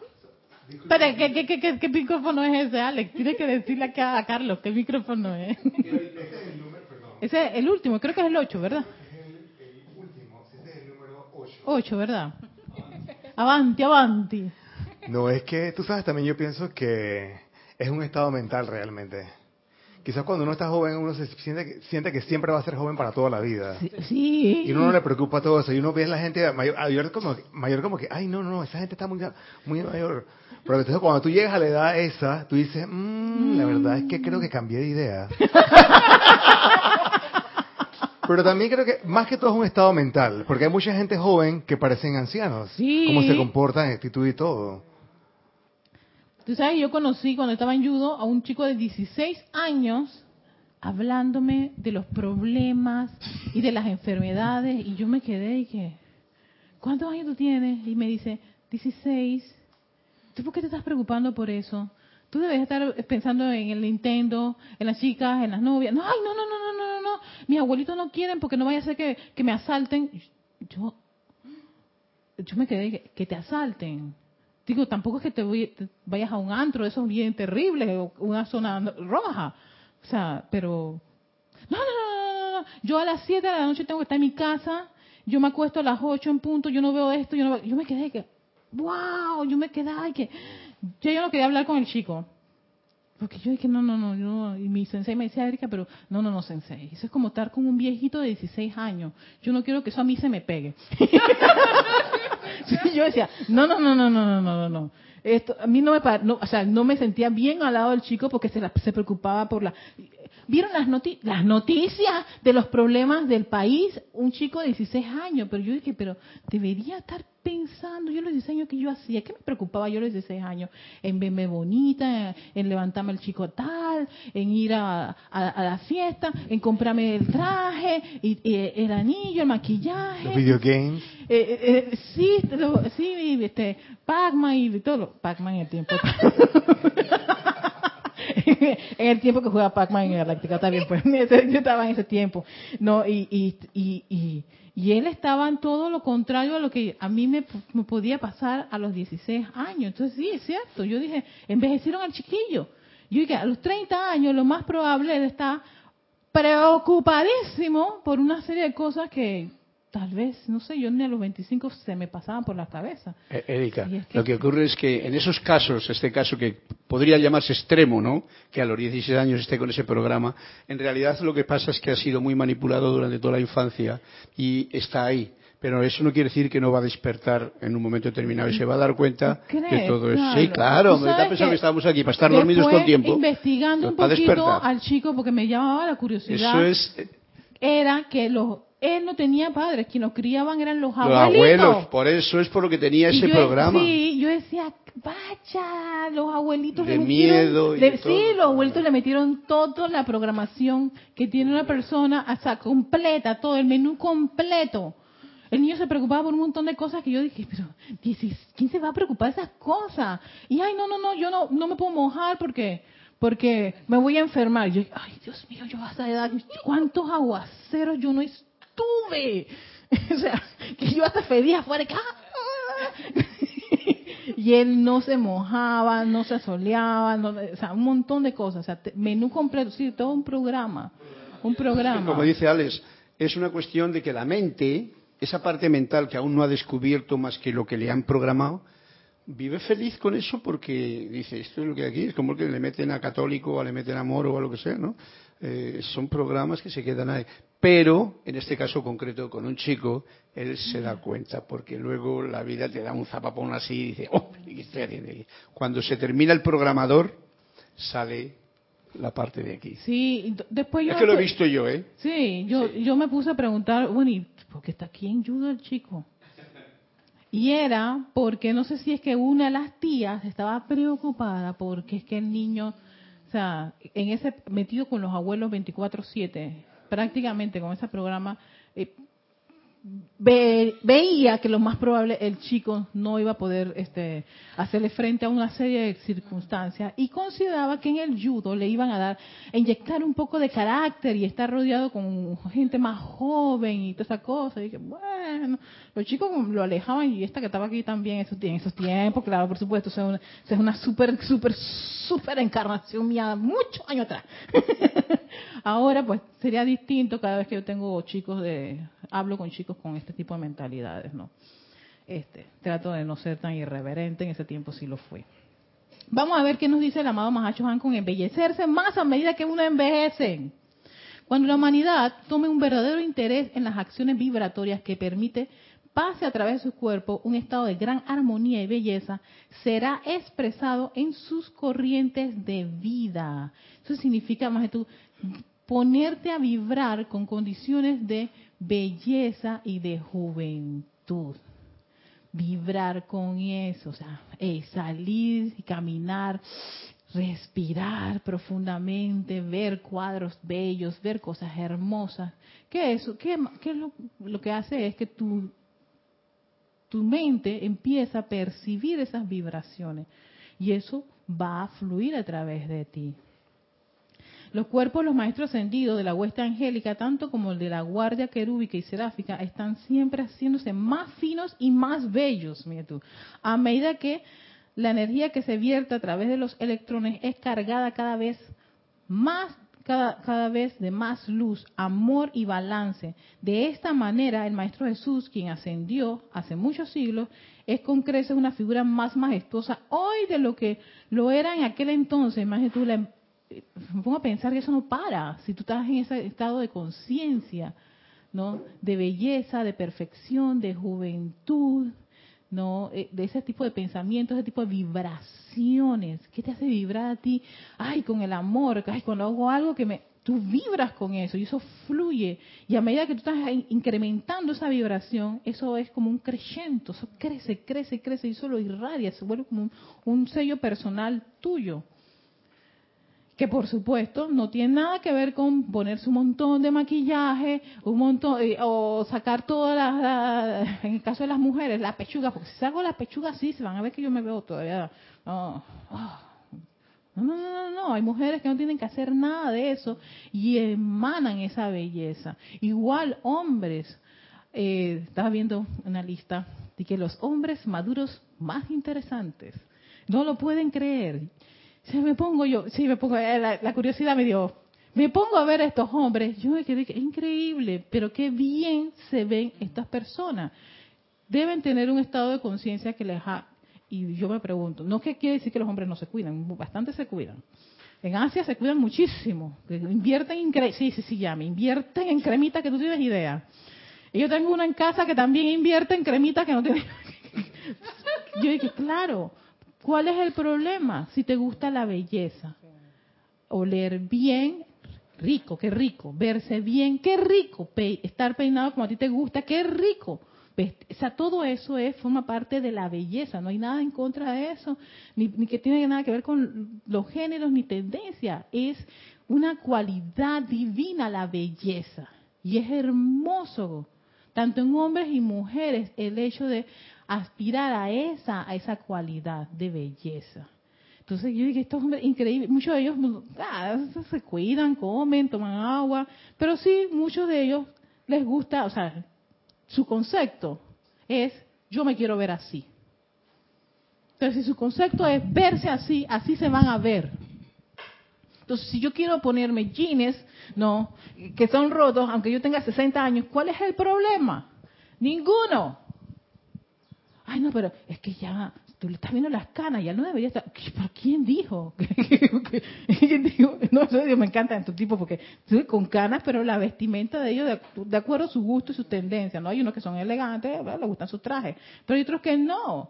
Espera, ¿qué, qué, qué, qué, micrófono es ese, Alex? Tienes que decirle a, a Carlos qué micrófono es. Ese es el último, creo que es el 8, ¿verdad? Es el, el último, ese es el número 8. 8, ¿verdad? Avanti, avanti. No, es que tú sabes, también yo pienso que es un estado mental realmente. Quizás cuando uno está joven uno se siente que, siente que siempre va a ser joven para toda la vida. Sí. Y uno no le preocupa todo eso. Y uno ve a la gente mayor, como, mayor como que, ay, no, no, esa gente está muy, muy mayor. Pero entonces cuando tú llegas a la edad esa, tú dices, mmm, la verdad es que creo que cambié de idea. Pero también creo que más que todo es un estado mental, porque hay mucha gente joven que parecen ancianos. Sí. Cómo se comportan, actitud y todo. Tú sabes, yo conocí cuando estaba en judo a un chico de 16 años hablándome de los problemas y de las enfermedades y yo me quedé y que, ¿cuántos años tú tienes? Y me dice, 16. ¿Tú por qué te estás preocupando por eso? Tú debes estar pensando en el Nintendo, en las chicas, en las novias. No, ay, no, no, no, no, no, no. Mis abuelitos no quieren porque no vaya a ser que, me asalten. Yo, yo me quedé que, te asalten. Digo, tampoco es que te, vayas a un antro, eso es bien terrible, una zona roja. O sea, pero... No, no, no, no, no. Yo a las 7 de la noche tengo que estar en mi casa, yo me acuesto a las 8 en punto, yo no veo esto, yo no Yo me quedé que... ¡Wow! Yo me quedé que yo, yo no quería hablar con el chico. Porque yo dije, no, no, no, no. Y mi sensei me decía, Erika, pero no, no, no, sensei. Eso es como estar con un viejito de 16 años. Yo no quiero que eso a mí se me pegue. yo decía, no, no, no, no, no, no, no, no. Esto, a mí no me, no, o sea, no me sentía bien al lado del chico porque se, se preocupaba por la... ¿Vieron las, las noticias de los problemas del país? Un chico de 16 años, pero yo dije, pero debería estar pensando, yo los diseños que yo hacía, ¿qué me preocupaba yo los 16 años? En verme bonita, en, levantarme el chico tal, en ir a, la fiesta, en comprarme el traje, y, el anillo, el maquillaje. Los videogames. Eh, eh, eh sí, sí, este, Pac-Man y todo. Pac-Man en el tiempo. en el tiempo que jugaba Pac-Man en Galáctica también, pues yo estaba en ese tiempo. No, y, y, y y él estaba en todo lo contrario a lo que a mí me, podía pasar a los 16 años. Entonces sí, es cierto. Yo dije, envejecieron al chiquillo. Yo dije, a los 30 años lo más probable es estar preocupadísimo por una serie de cosas que tal vez, no sé, yo ni a los 25 se me pasaban por la cabeza. Eh, Erika, lo que ocurre es que en esos casos, este caso que podría llamarse extremo, ¿no? Que a los 16 años esté con ese programa, en realidad lo que pasa es que ha sido muy manipulado durante toda la infancia y está ahí. Pero eso no quiere decir que no va a despertar en un momento determinado y se va a dar cuenta de todo eso. Sí, claro, me está pensando que estábamos aquí para estar dormidos con tiempo. investigando un poquito al chico porque me llamaba la curiosidad. Eso es era que los él no tenía padres, quienes nos criaban eran los Los abuelitos. abuelos, por eso es por lo que tenía ese yo- programa. Sí, yo decía, vaya, los abuelitos De le metieron, miedo y le- de sí, todo. los abuelitos le metieron toda la programación que tiene una persona hasta completa, todo el menú completo. El niño se preocupaba por un montón de cosas que yo dije, pero ¿quién se va a preocupar de esas cosas? Y ay, no, no, no, yo no, no me puedo mojar porque porque me voy a enfermar. Yo, ay, Dios mío, yo a esa edad, ¿cuántos aguaceros yo no estuve? o sea, que yo hasta fedía afuera. que, ¡ah! y él no se mojaba, no se soleaba, no- o sea, un montón de cosas. O sea, menú completo, sí, todo un programa. Un programa. Como dice Alex, es una cuestión de que la mente, esa parte mental que aún no ha descubierto más que lo que le han programado, vive feliz con eso porque dice, esto es lo que hay aquí, es como que le meten a católico o le meten a moro o a lo que sea, ¿no? Eh, son programas que se quedan ahí. Pero, en este caso concreto, con un chico, él se da cuenta, porque luego la vida te da un zapapón así y dice, oh, ¿qué estoy haciendo aquí? Cuando se termina el programador, sale la parte de aquí. Sí, después yo... Es que lo he visto yo, ¿eh? Sí, yo, yo me puse a preguntar, bueno, ¿y por qué está aquí en judo el chico? Y era porque no sé si es que una de las tías estaba preocupada porque es que el niño, o sea, en ese metido con los abuelos 24/7, prácticamente con ese programa, eh, ve- veía que lo más probable el chico no iba a poder este, hacerle frente a una serie de circunstancias y consideraba que en el judo le iban a dar, a inyectar un poco de carácter y estar rodeado con gente más joven y toda esa cosa. Y dije, bueno, los chicos lo alejaban y esta que estaba aquí también en esos, tiempos, claro, por supuesto, o una- es una súper, súper, súper encarnación mía, muchos años atrás. Ahora, pues, sería distinto cada vez que yo tengo chicos de, hablo con chicos con este tipo de mentalidades, ¿no? Este, trato de no ser tan irreverente, en ese tiempo sí lo fue. Vamos a ver qué nos dice el amado Mahacho Han con embellecerse más a medida que uno envejece. Cuando la humanidad tome un verdadero interés en las acciones vibratorias que permite pase a través de su cuerpo un estado de gran armonía y belleza, será expresado en sus corrientes de vida. Eso significa, más de tú, ponerte a vibrar con condiciones de belleza y de juventud. Vibrar con eso, o sea, salir y caminar, respirar profundamente, ver cuadros bellos, ver cosas hermosas. ¿Qué es eso? ¿Qué, qué es lo, lo que hace? Es que tu, tu mente empieza a percibir esas vibraciones y eso va a fluir a través de ti. Los cuerpos de los maestros ascendidos de la hueste angélica, tanto como el de la guardia querúbica y seráfica, están siempre haciéndose más finos y más bellos, mira tú, a medida que la energía que se vierte a través de los electrones es cargada cada vez más, cada, cada vez de más luz, amor y balance. De esta manera, el Maestro Jesús, quien ascendió hace muchos siglos, es con creces una figura más majestuosa hoy de lo que lo era en aquel entonces. Imagínate tú, la, me pongo a pensar que eso no para. Si tú estás en ese estado de conciencia, ¿no? De belleza, de perfección, de juventud, ¿no? Eh, De ese tipo de pensamientos, ese tipo de vibraciones. ¿Qué te hace vibrar a ti? Ay, con el amor. Ay, cuando hago algo que me... Tú vibras con eso y eso fluye. Y a medida que tú estás in- incrementando esa vibración, eso es como un crescento. Eso crece, crece, crece y eso lo irradia. Se vuelve como un sello personal tuyo que por supuesto no tiene nada que ver con ponerse un montón de maquillaje, un montón eh, o sacar todas las, la- en el caso de las mujeres, las pechugas, porque si saco las pechugas sí, se van a ver que yo me veo todavía no, ah. no, no, no, no, no, hay mujeres que no tienen que hacer nada de eso y emanan esa belleza. Igual hombres, eh, estaba viendo una lista de que los hombres maduros más interesantes no lo pueden creer. Si me pongo yo, sí, me pongo, eh, la, la curiosidad me dio, me pongo a ver a estos hombres, yo me quedé, que increíble, pero qué bien se ven estas personas. Deben tener un estado de conciencia que les ha, y yo me pregunto, no que quiere decir que los hombres no se cuidan, bastante se cuidan. En Asia se cuidan muchísimo, invierten en, cre- sí, sí, sí, ya, invierten en cremita que tú tienes idea. Y yo tengo una en casa que también invierte en cremita que no tiene. yo dije, claro, ¿cuál es el problema? Si te gusta la belleza, oler bien, rico, qué rico. Verse bien, qué rico. estar peinado como a ti te gusta, qué rico. O sea, todo eso es, forma parte de la belleza, no hay nada en contra de eso, ni, ni que tiene nada que ver con los géneros ni tendencia, es una cualidad divina la belleza. Y es hermoso, tanto en hombres y mujeres, el hecho de aspirar a esa, a esa cualidad de belleza. Entonces yo dije, estos hombres increíbles, muchos de ellos ah, se cuidan, comen, toman agua, pero sí, muchos de ellos les gusta, o sea, su concepto es, yo me quiero ver así. Entonces, si su concepto es verse así, así se van a ver. Entonces, si yo quiero ponerme jeans, no, que son rotos, aunque yo tenga 60 años, ¿cuál es el problema? Ninguno. Ay, no, pero es que ya, tú le estás viendo las canas, ya no debería estar. ¿Pero quién dijo? ¿Quién dijo? No sé, me encanta en tu tipo porque con canas, pero la vestimenta de ellos, de, acuerdo a su gusto y su tendencia, ¿no? Hay unos que son elegantes, les gustan sus trajes, pero hay otros que no.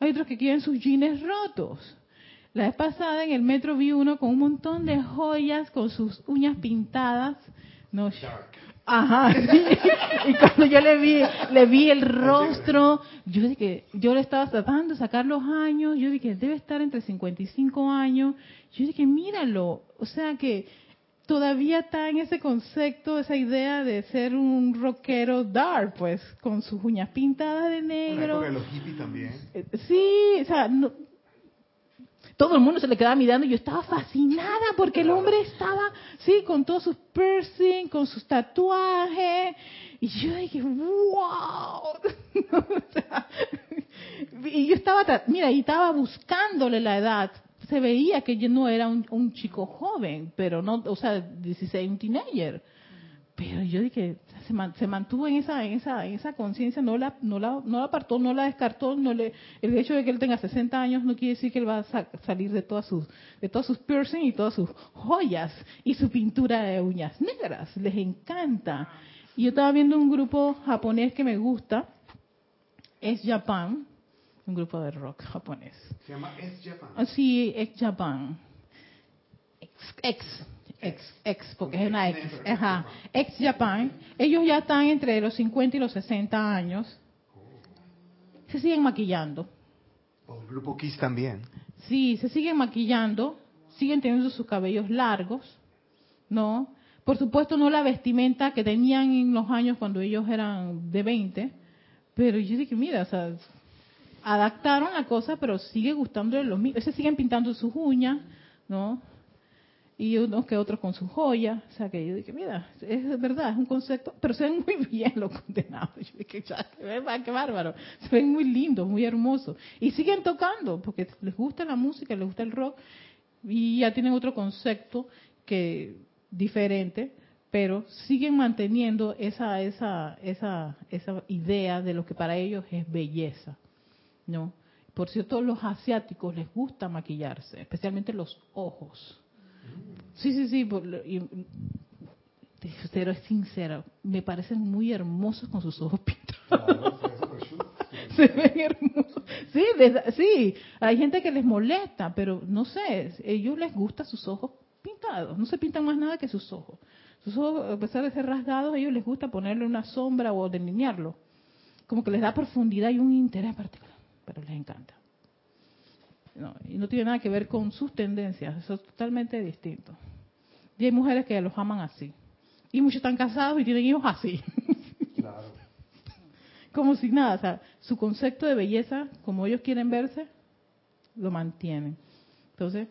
Hay otros que quieren sus jeans rotos. La vez pasada en el metro vi uno con un montón de joyas, con sus uñas pintadas. No, Ajá. Y cuando yo le vi, le vi el rostro, yo dije, yo le estaba tratando de sacar los años, yo dije, debe estar entre 55 años. Yo dije, míralo, o sea que todavía está en ese concepto, esa idea de ser un rockero dark, pues, con sus uñas pintadas de negro. los hippies también. Eh, sí, o sea, no, todo el mundo se le quedaba mirando y yo estaba fascinada porque el hombre estaba, sí, con todos sus piercing, con sus tatuajes. Y yo dije, wow. y yo estaba, mira, y estaba buscándole la edad. Se veía que yo no era un, un chico joven, pero no, o sea, 16, un teenager. Pero yo dije, se, mantuvo en esa en esa en esa conciencia, no la no la no la apartó, no la descartó, no le el hecho de que él tenga 60 años no quiere decir que él va a salir de todas sus de todos sus piercing y todas sus joyas y su pintura de uñas negras, les encanta. Y yo estaba viendo un grupo japonés que me gusta, es Japan, un grupo de rock japonés. Se llama Es Japan. Ah, sí, Es Japan. ex ex, ex, porque es una ex, ajá, ex Japan, ellos ya están entre los 50 y los 60 años, se siguen maquillando. el grupo Kiss también. Sí, se siguen maquillando, siguen teniendo sus cabellos largos, ¿no? Por supuesto no la vestimenta que tenían en los años cuando ellos eran de 20, pero yo dije, mira, o sea, adaptaron la cosa, pero sigue gustándole los mismos. Se siguen pintando sus uñas, ¿no? Y unos que otros con sus joyas. O sea, que yo dije, mira, es verdad, es un concepto, pero se ven muy bien los condenados. Yo dije, qué bárbaro, se ven muy lindos, muy hermosos. Y siguen tocando, porque les gusta la música, les gusta el rock, y ya tienen otro concepto que diferente, pero siguen manteniendo esa, esa, esa, esa idea de lo que para ellos es belleza. ¿no? Por cierto, los asiáticos les gusta maquillarse, especialmente los ojos Sí, sí, sí. pero es sincero, me parecen muy hermosos con sus ojos pintados. Se ven hermosos. Sí, sí, hay gente que les molesta, pero no sé, ellos les gusta sus ojos pintados. No se pintan más nada que sus ojos. Sus ojos, a pesar de ser rasgados, ellos les gusta ponerle una sombra o delinearlo. Como que les da profundidad y un interés particular, pero les encanta. No, y no tiene nada que ver con sus tendencias, eso es totalmente distinto. Y hay mujeres que los aman así. Y muchos están casados y tienen hijos así. Claro. como si nada, o sea, su concepto de belleza, como ellos quieren verse, lo mantienen. Entonces,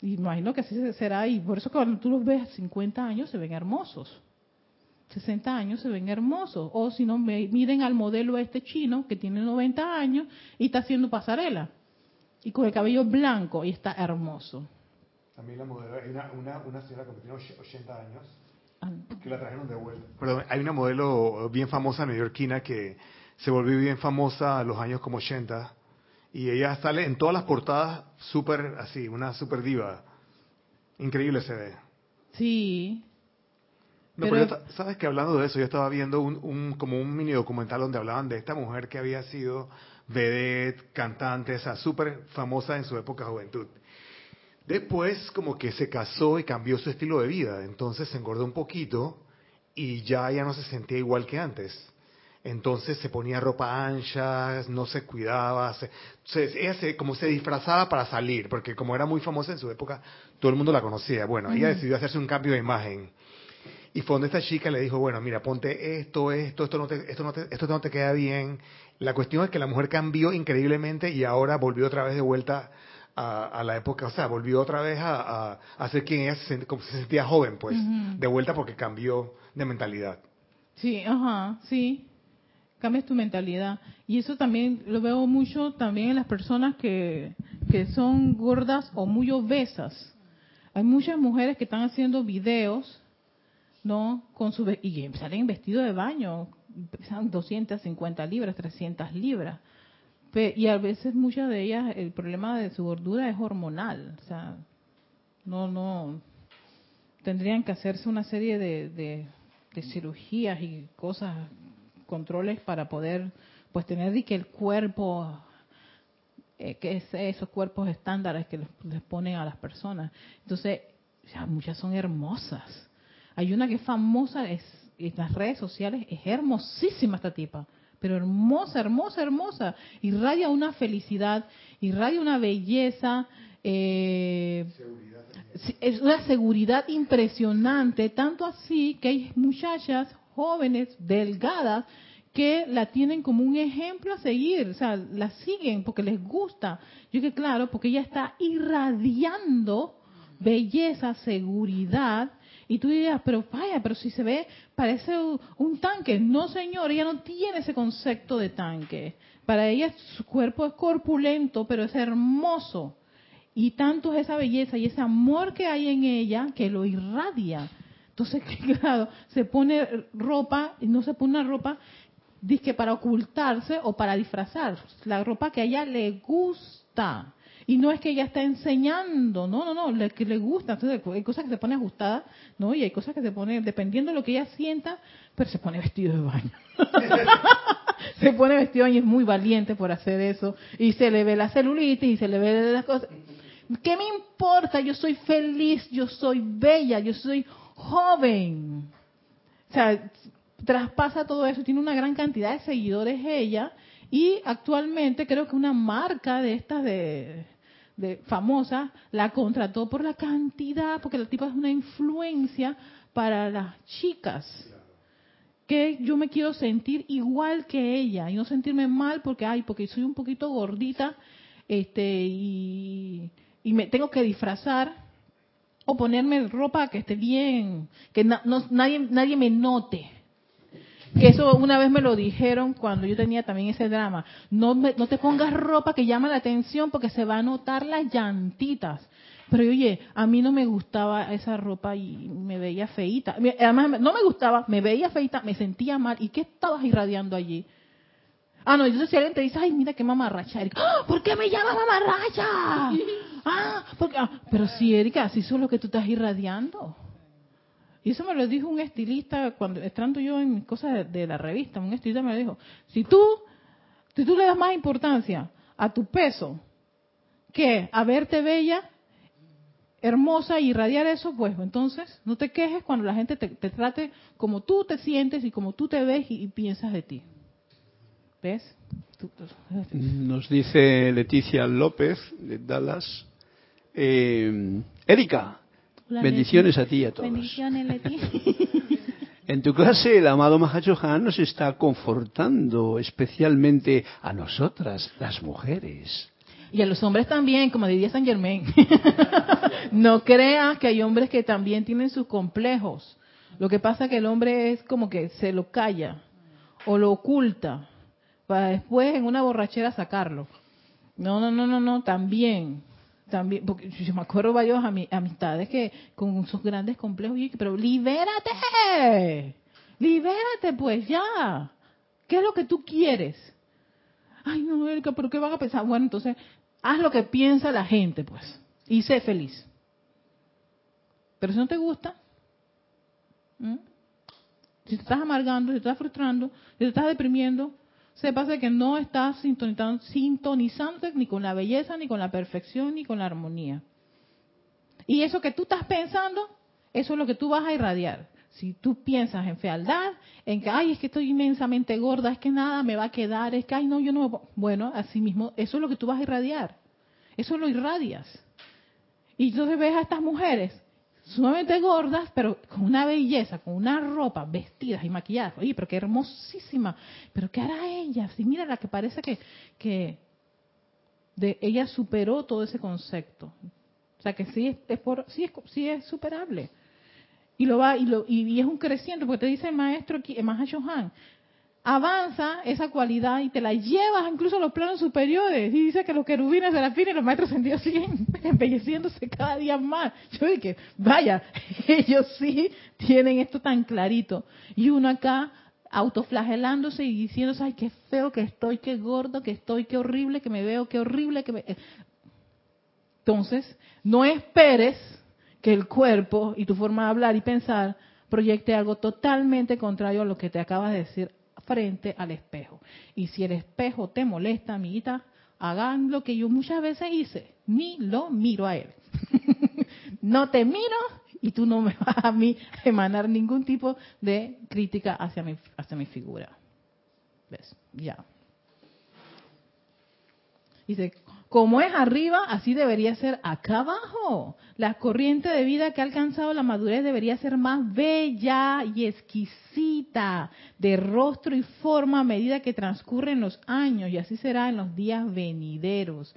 imagino que así será y por eso cuando tú los ves a 50 años se ven hermosos. 60 años se ven hermosos. O si no, miren al modelo este chino que tiene 90 años y está haciendo pasarela y con el cabello blanco y está hermoso. También la modelo, hay una, una, una señora que tiene 80 años ah. que la trajeron de vuelta. Perdón, hay una modelo bien famosa neoyorquina que se volvió bien famosa a los años como 80 y ella sale en todas las portadas súper así, una súper diva. Increíble se ve. Sí. No, pero, sabes que hablando de eso, yo estaba viendo un, un, como un mini documental donde hablaban de esta mujer que había sido vedette, cantante, esa súper famosa en su época de juventud. Después como que se casó y cambió su estilo de vida, entonces se engordó un poquito y ya ya no se sentía igual que antes. Entonces se ponía ropa ancha, no se cuidaba, se, ella se, como se disfrazaba para salir, porque como era muy famosa en su época, todo el mundo la conocía. Bueno, ella decidió hacerse un cambio de imagen. Y fue donde esta chica le dijo, bueno, mira, ponte esto, esto, esto no te, esto no te, esto no te queda bien. La cuestión es que la mujer cambió increíblemente y ahora volvió otra vez de vuelta a, la época, o sea, volvió otra vez a, a, ser quien ella se, como se sentía joven, pues, de vuelta porque cambió de mentalidad. Sí, ajá, sí cambias tu mentalidad. Y eso también lo veo mucho también en las personas que, que son gordas o muy obesas. Hay muchas mujeres que están haciendo videos, ¿no? Con su, y salen vestido de baño, pesan 250 libras, 300 libras. y a veces muchas de ellas, el problema de su gordura es hormonal. O sea, no, no, tendrían que hacerse una serie de, de, cirugías y cosas controles para poder pues tener y que el cuerpo eh, que es esos cuerpos estándares que les, ponen a las personas entonces muchas son hermosas hay una que es famosa es en las redes sociales es hermosísima esta tipa. Pero hermosa hermosa hermosa. Irradia una felicidad irradia una belleza eh, es una seguridad impresionante tanto así que hay muchachas jóvenes delgadas que la tienen como un ejemplo a seguir, o sea, la siguen porque les gusta. Yo que claro, porque ella está irradiando belleza, seguridad, y tú dirías, pero vaya, pero si se ve, parece un tanque. No, señor, ella no tiene ese concepto de tanque. Para ella su cuerpo es corpulento, pero es hermoso. Y tanto es esa belleza y ese amor que hay en ella que lo irradia. Entonces, claro, se pone ropa, y no se pone una ropa para ocultarse o para disfrazar, la ropa que a ella le gusta. Y no es que ella está enseñando, no, no, no, le, le gusta. Entonces, hay cosas que se pone ajustadas, ¿no? Y hay cosas que se pone, dependiendo de lo que ella sienta, pero se pone vestido de baño. se pone vestido de baño y es muy valiente por hacer eso. Y se le ve la celulitis y se le ve las cosas. ¿Qué me importa? Yo soy feliz, yo soy bella, yo soy joven. O sea, traspasa todo eso, tiene una gran cantidad de seguidores ella y actualmente creo que una marca de estas de, famosa la contrató por la cantidad, porque la tipa es una influencia para las chicas. Que yo me quiero sentir igual que ella y no sentirme mal porque ay, porque soy un poquito gordita, este y, y me tengo que disfrazar o ponerme ropa que esté bien, que nadie nadie me note que eso una vez me lo dijeron cuando yo tenía también ese drama. No, no te pongas ropa que llama la atención porque se va a notar las llantitas. Pero oye, a mí no me gustaba esa ropa y me veía feita. Además, no me gustaba, me veía feita, me sentía mal. ¿Y qué estabas irradiando allí? Ah, no, entonces si alguien te dice, ay, mira qué mamarracha, Erika, ¡Ah! ¿por qué me llama mamarracha? Ah, porque, ah, pero sí, Erika, así es lo que tú estás irradiando. Y eso me lo dijo un estilista cuando estando yo en cosas de, la revista, un estilista me lo dijo, si tú, si tú le das más importancia a tu peso que a verte bella, hermosa y irradiar eso, pues entonces no te quejes cuando la gente te, trate como tú te sientes y como tú te ves y, piensas de ti. ¿Ves? Nos dice Leticia López de Dallas. Eh, Erika, Bendiciones a ti y a todos. Bendiciones, Leti. En tu clase el amado Mahacho Han nos está confortando especialmente a nosotras, las mujeres. Y a los hombres también, como diría San Germain. no creas que hay hombres que también tienen sus complejos. Lo que pasa es que el hombre es como que se lo calla o lo oculta para después en una borrachera sacarlo. No, no, no, no, no, también también, porque yo me acuerdo varios amistades que con sus grandes complejos, pero libérate, libérate pues ya. ¿Qué es lo que tú quieres? Ay, no, Erika, pero ¿qué van a pensar? Bueno, entonces, haz lo que piensa la gente, pues, y sé feliz. Pero si no te gusta, si te estás amargando, si te estás frustrando, si te estás deprimiendo, sepas que no estás sintonizando, ni con la belleza, ni con la perfección, ni con la armonía. Y eso que tú estás pensando, eso es lo que tú vas a irradiar. Si tú piensas en fealdad, en que, ay, es que estoy inmensamente gorda, es que nada me va a quedar, es que, ay, no, yo no. Bueno, así mismo, eso es lo que tú vas a irradiar. Eso lo irradias. Y entonces ves a estas mujeres sumamente gordas, pero con una belleza, con una ropa, vestidas y maquilladas. Oye, pero qué hermosísima. Pero ¿qué hará ella? Si mira la que parece que, que de, ella superó todo ese concepto. O sea que sí es, por, sí es, sí es superable. Y lo va y, lo, y, es un creciente, porque te dice el maestro aquí, el Mahashohan, avanza esa cualidad y te la llevas incluso a los planos superiores. Y dice que los querubines, serafines y los maestros sentidos siguen embelleciéndose cada día más. Yo dije, vaya, ellos sí tienen esto tan clarito. Y uno acá autoflagelándose y diciéndose, ay, qué feo que estoy, qué gordo que estoy, qué horrible que me veo, qué horrible que me... Entonces, no esperes que el cuerpo y tu forma de hablar y pensar proyecte algo totalmente contrario a lo que te acabas de decir frente al espejo. Y si el espejo te molesta, amiguita, hagan lo que yo muchas veces hice, ni lo miro a él. no te miro y tú no me vas a mí emanar ningún tipo de crítica hacia mi, hacia mi figura. ¿Ves? Ya. Dice, como es arriba, así debería ser acá abajo. La corriente de vida que ha alcanzado la madurez debería ser más bella y exquisita, de rostro y forma a medida que transcurren los años, y así será en los días venideros.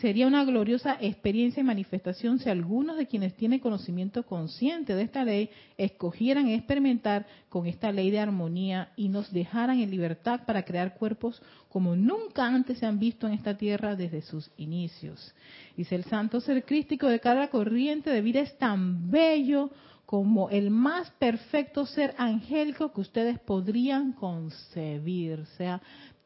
Sería una gloriosa experiencia y manifestación si algunos de quienes tienen conocimiento consciente de esta ley escogieran experimentar con esta ley de armonía y nos dejaran en libertad para crear cuerpos como nunca antes se han visto en esta tierra desde sus inicios. Dice el santo ser crístico de cada corriente de vida es tan bello como el más perfecto ser angélico que ustedes podrían concebir. Sea,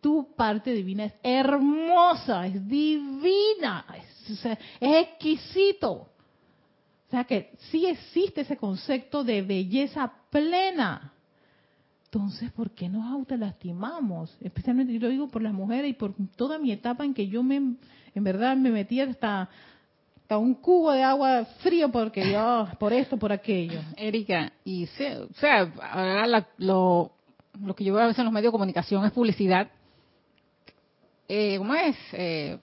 tu parte divina es hermosa, es divina, es, es exquisito. O sea que sí existe ese concepto de belleza plena. Entonces, ¿por qué nos autolastimamos? Especialmente yo lo digo por las mujeres y por toda mi etapa en que yo me, en verdad me metí hasta, hasta un cubo de agua frío porque yo, por esto, por aquello. Erika, y o sea, ahora lo, lo que yo veo a veces en los medios de comunicación es publicidad. Eh, ¿Cómo es? Eh,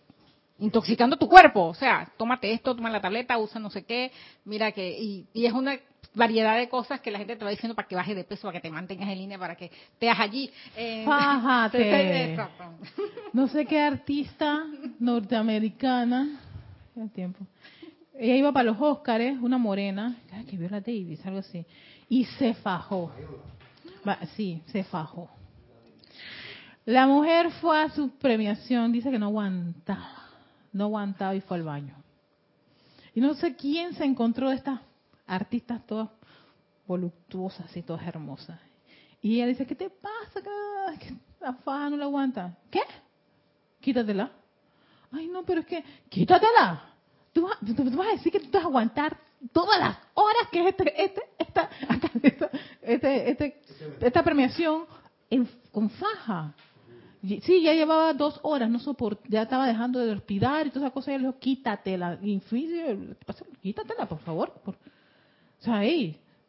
intoxicando tu cuerpo. O sea, tómate esto, toma la tableta, usa no sé qué. Mira que. Y, y es una variedad de cosas que la gente te va diciendo para que bajes de peso, para que te mantengas en línea, para que estés allí. Eh, no sé qué artista norteamericana, el tiempo. Ella iba para los Óscares, una morena, que vio la Davis, algo así, y se fajó. sí, se fajó. La mujer fue a su premiación, dice que no aguantaba, no aguantaba y fue al baño. Y no sé quién se encontró de estas artistas todas voluptuosas y todas hermosas. Y ella dice, ¿qué te pasa? Que la faja no la aguanta. ¿Qué? Quítatela. Ay, no, pero es que, quítatela. Tú, vas a decir que tú vas a aguantar todas las horas que este, este, esta, este, este, esta premiación con faja. Sí, ya llevaba dos horas, no soportaba, ya estaba dejando de respirar y todas esas cosas. Y le dijo, quítatela. quítatela, por favor. Por, o sea,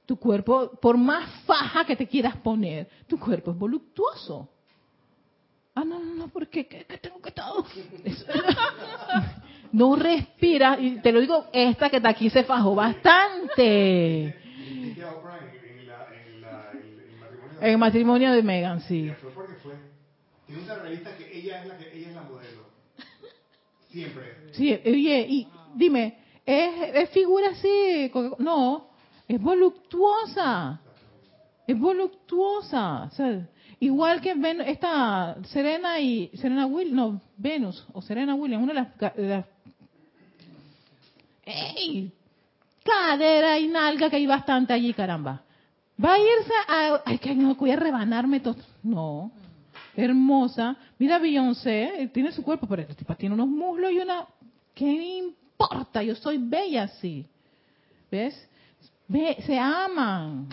tu cuerpo, por más faja que te quieras poner, tu cuerpo es voluptuoso. Ah, no, no, no, porque ¿qué, tengo que estar? no respira, y te lo digo, esta que está aquí se fajó bastante. En el matrimonio de Megan, sí. Tiene una revista que ella es la que ella es la modelo. Siempre. Sí, oye, y dime, ¿es, es figura así? No, es voluptuosa. Es voluptuosa. igual que esta Serena y Serena Will, no, Venus o Serena Williams, una de las, ¡Ey! Cadera y nalga que hay bastante allí, caramba. Va a irse a... Ay, que no voy a rebanarme todo. No. Hermosa. Mira Beyoncé, tiene su cuerpo, pero tiene unos muslos y una... ¿Qué importa? Yo soy bella así. ¿Ves? se aman.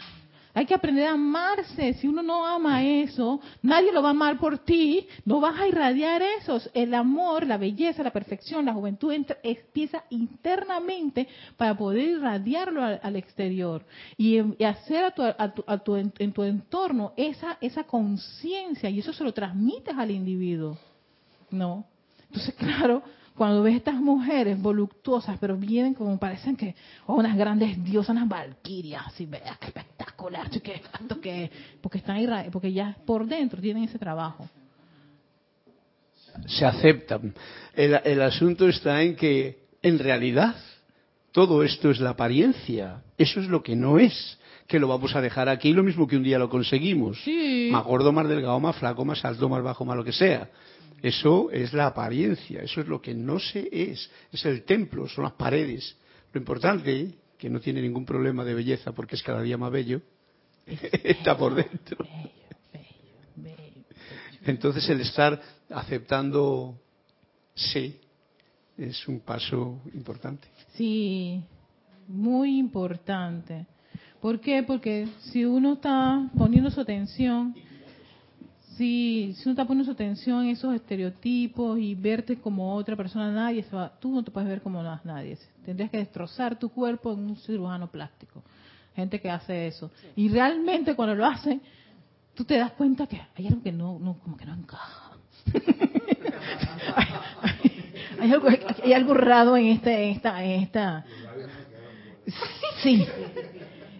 Hay que aprender a amarse. Si uno no ama eso, nadie lo va a amar por ti. No vas a irradiar eso. El amor, la belleza, la perfección, la juventud empieza internamente para poder irradiarlo al, exterior y, hacer a tu, en, tu entorno esa, esa conciencia y eso se lo transmites al individuo. ¿No? Entonces, claro, cuando ves estas mujeres voluptuosas, pero vienen como parecen que oh, unas grandes diosas, unas valquirias, y veas qué espectacular, qué que, porque están ahí, porque ya por dentro tienen ese trabajo. Se aceptan. El, el asunto está en que, en realidad, todo esto es la apariencia. Eso es lo que no es que lo vamos a dejar aquí, lo mismo que un día lo conseguimos. Más gordo, más delgado, más flaco, más alto, más bajo, más lo que sea. Eso es la apariencia, eso es lo que no se es, es el templo, son las paredes. Lo importante, que no tiene ningún problema de belleza porque es cada día más bello, está por dentro. Entonces el estar aceptando sí es un paso importante. Sí, muy importante. ¿Por qué? Porque si uno está poniendo su atención si, si uno está poniendo su atención en esos estereotipos y verte como otra persona, nadie se va, tú no te puedes ver como nadie. Tendrías que destrozar tu cuerpo en un cirujano plástico. Gente que hace eso. Y realmente cuando lo hacen, tú te das cuenta que hay algo que no, no como que no encaja. hay, algo, hay algo raro en este, en esta, en esta. Sí.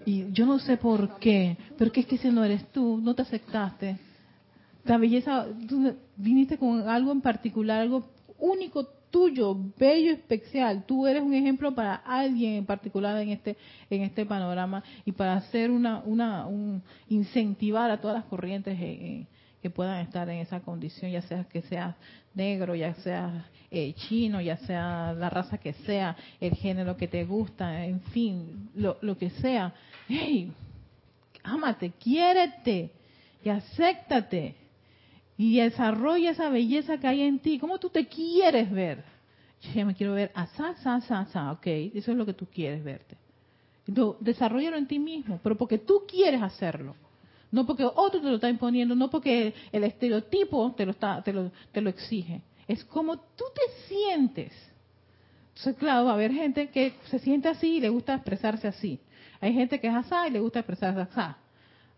Y yo no sé por qué, pero que es que si no eres tú, no te aceptaste la belleza, tú viniste con algo en particular, algo único tuyo, bello, especial. Tú eres un ejemplo para alguien en particular en este en este panorama y para hacer una una un, incentivar a todas las corrientes que puedan estar en esa condición, ya sea que seas negro, ya sea eh, chino, ya sea la raza que sea, el género que te gusta, en fin, lo, lo que sea. Hey, ámate, quiérete y acéptate y desarrolla esa belleza que hay en ti. ¿Cómo tú te quieres ver? Yo me quiero ver asá, asá, asá, asá, ok, eso es lo que tú quieres verte. Entonces, desarrollalo en ti mismo, pero porque tú quieres hacerlo. No porque otro te lo está imponiendo, no porque el estereotipo te lo, está, te lo, te lo exige. Es como tú te sientes. Entonces, claro, va a haber gente que se siente así y le gusta expresarse así. Hay gente que es asá y le gusta expresarse asá.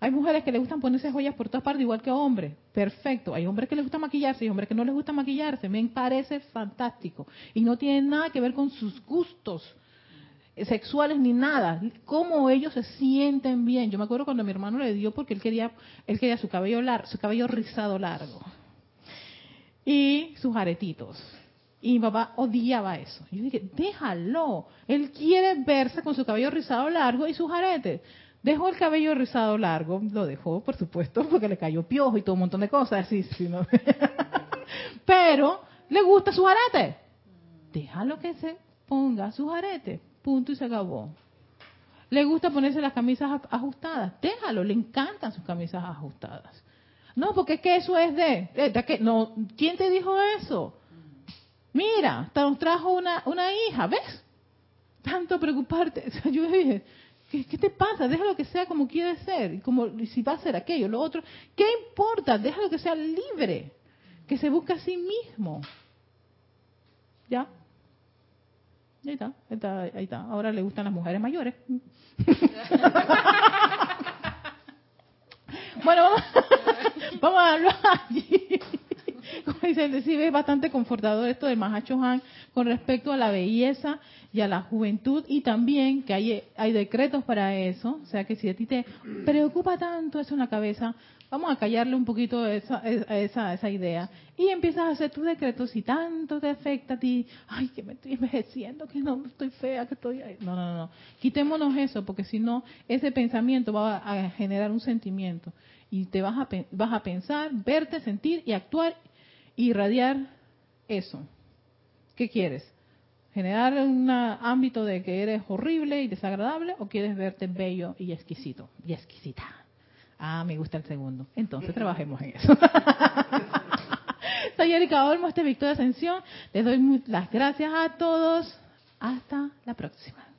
Hay mujeres que le gustan ponerse joyas por todas partes, igual que hombres. Perfecto. Hay hombres que les gusta maquillarse y hombres que no les gusta maquillarse. Me parece fantástico. Y no tiene nada que ver con sus gustos sexuales ni nada. Cómo ellos se sienten bien. Yo me acuerdo cuando mi hermano le dio porque él quería, él quería su cabello largo, su cabello rizado largo. Y sus aretitos. Y mi papá odiaba eso. Yo dije, déjalo. Él quiere verse con su cabello rizado largo y sus aretes. Dejó el cabello rizado largo, lo dejó, por supuesto, porque le cayó piojo y todo un montón de cosas así, ¿no? Pero le gusta su arete. Déjalo que se ponga sus aretes, punto y se acabó. Le gusta ponerse las camisas ajustadas, déjalo, le encantan sus camisas ajustadas. No, porque es que eso es de, de, que, no, ¿quién te dijo eso? Mira, te nos trajo una, una hija, ¿ves? Tanto preocuparte. Yo dije, ¿Qué, te pasa? Déjalo que sea como quiere ser, y como si va a ser aquello, lo otro. ¿Qué importa? Déjalo que sea libre, que se busque a sí mismo. ¿Ya? Ahí está, ahí está, ahí está. Ahora le gustan las mujeres mayores. bueno, vamos, vamos a hablar allí. Como dicen, sí, es bastante confortador esto del Mahacho Han con respecto a la belleza y a la juventud y también que hay, hay decretos para eso, o sea que si a ti te preocupa tanto eso en la cabeza, vamos a callarle un poquito esa, esa, esa idea. Y empiezas a hacer tus decretos y tanto te afecta a ti, ay que me estoy envejeciendo, que no estoy fea, que estoy... No, no, no, quitémonos eso porque si no ese pensamiento va a generar un sentimiento. Y te vas a, vas a pensar, verte, sentir y actuar, irradiar eso. ¿Qué quieres? generar un ámbito de que eres horrible y desagradable o quieres verte bello y exquisito y exquisita. Ah, me gusta el segundo. Entonces trabajemos en eso. Soy Erika Olmo, este Victoria Ascensión. Les doy las gracias a todos. Hasta la próxima.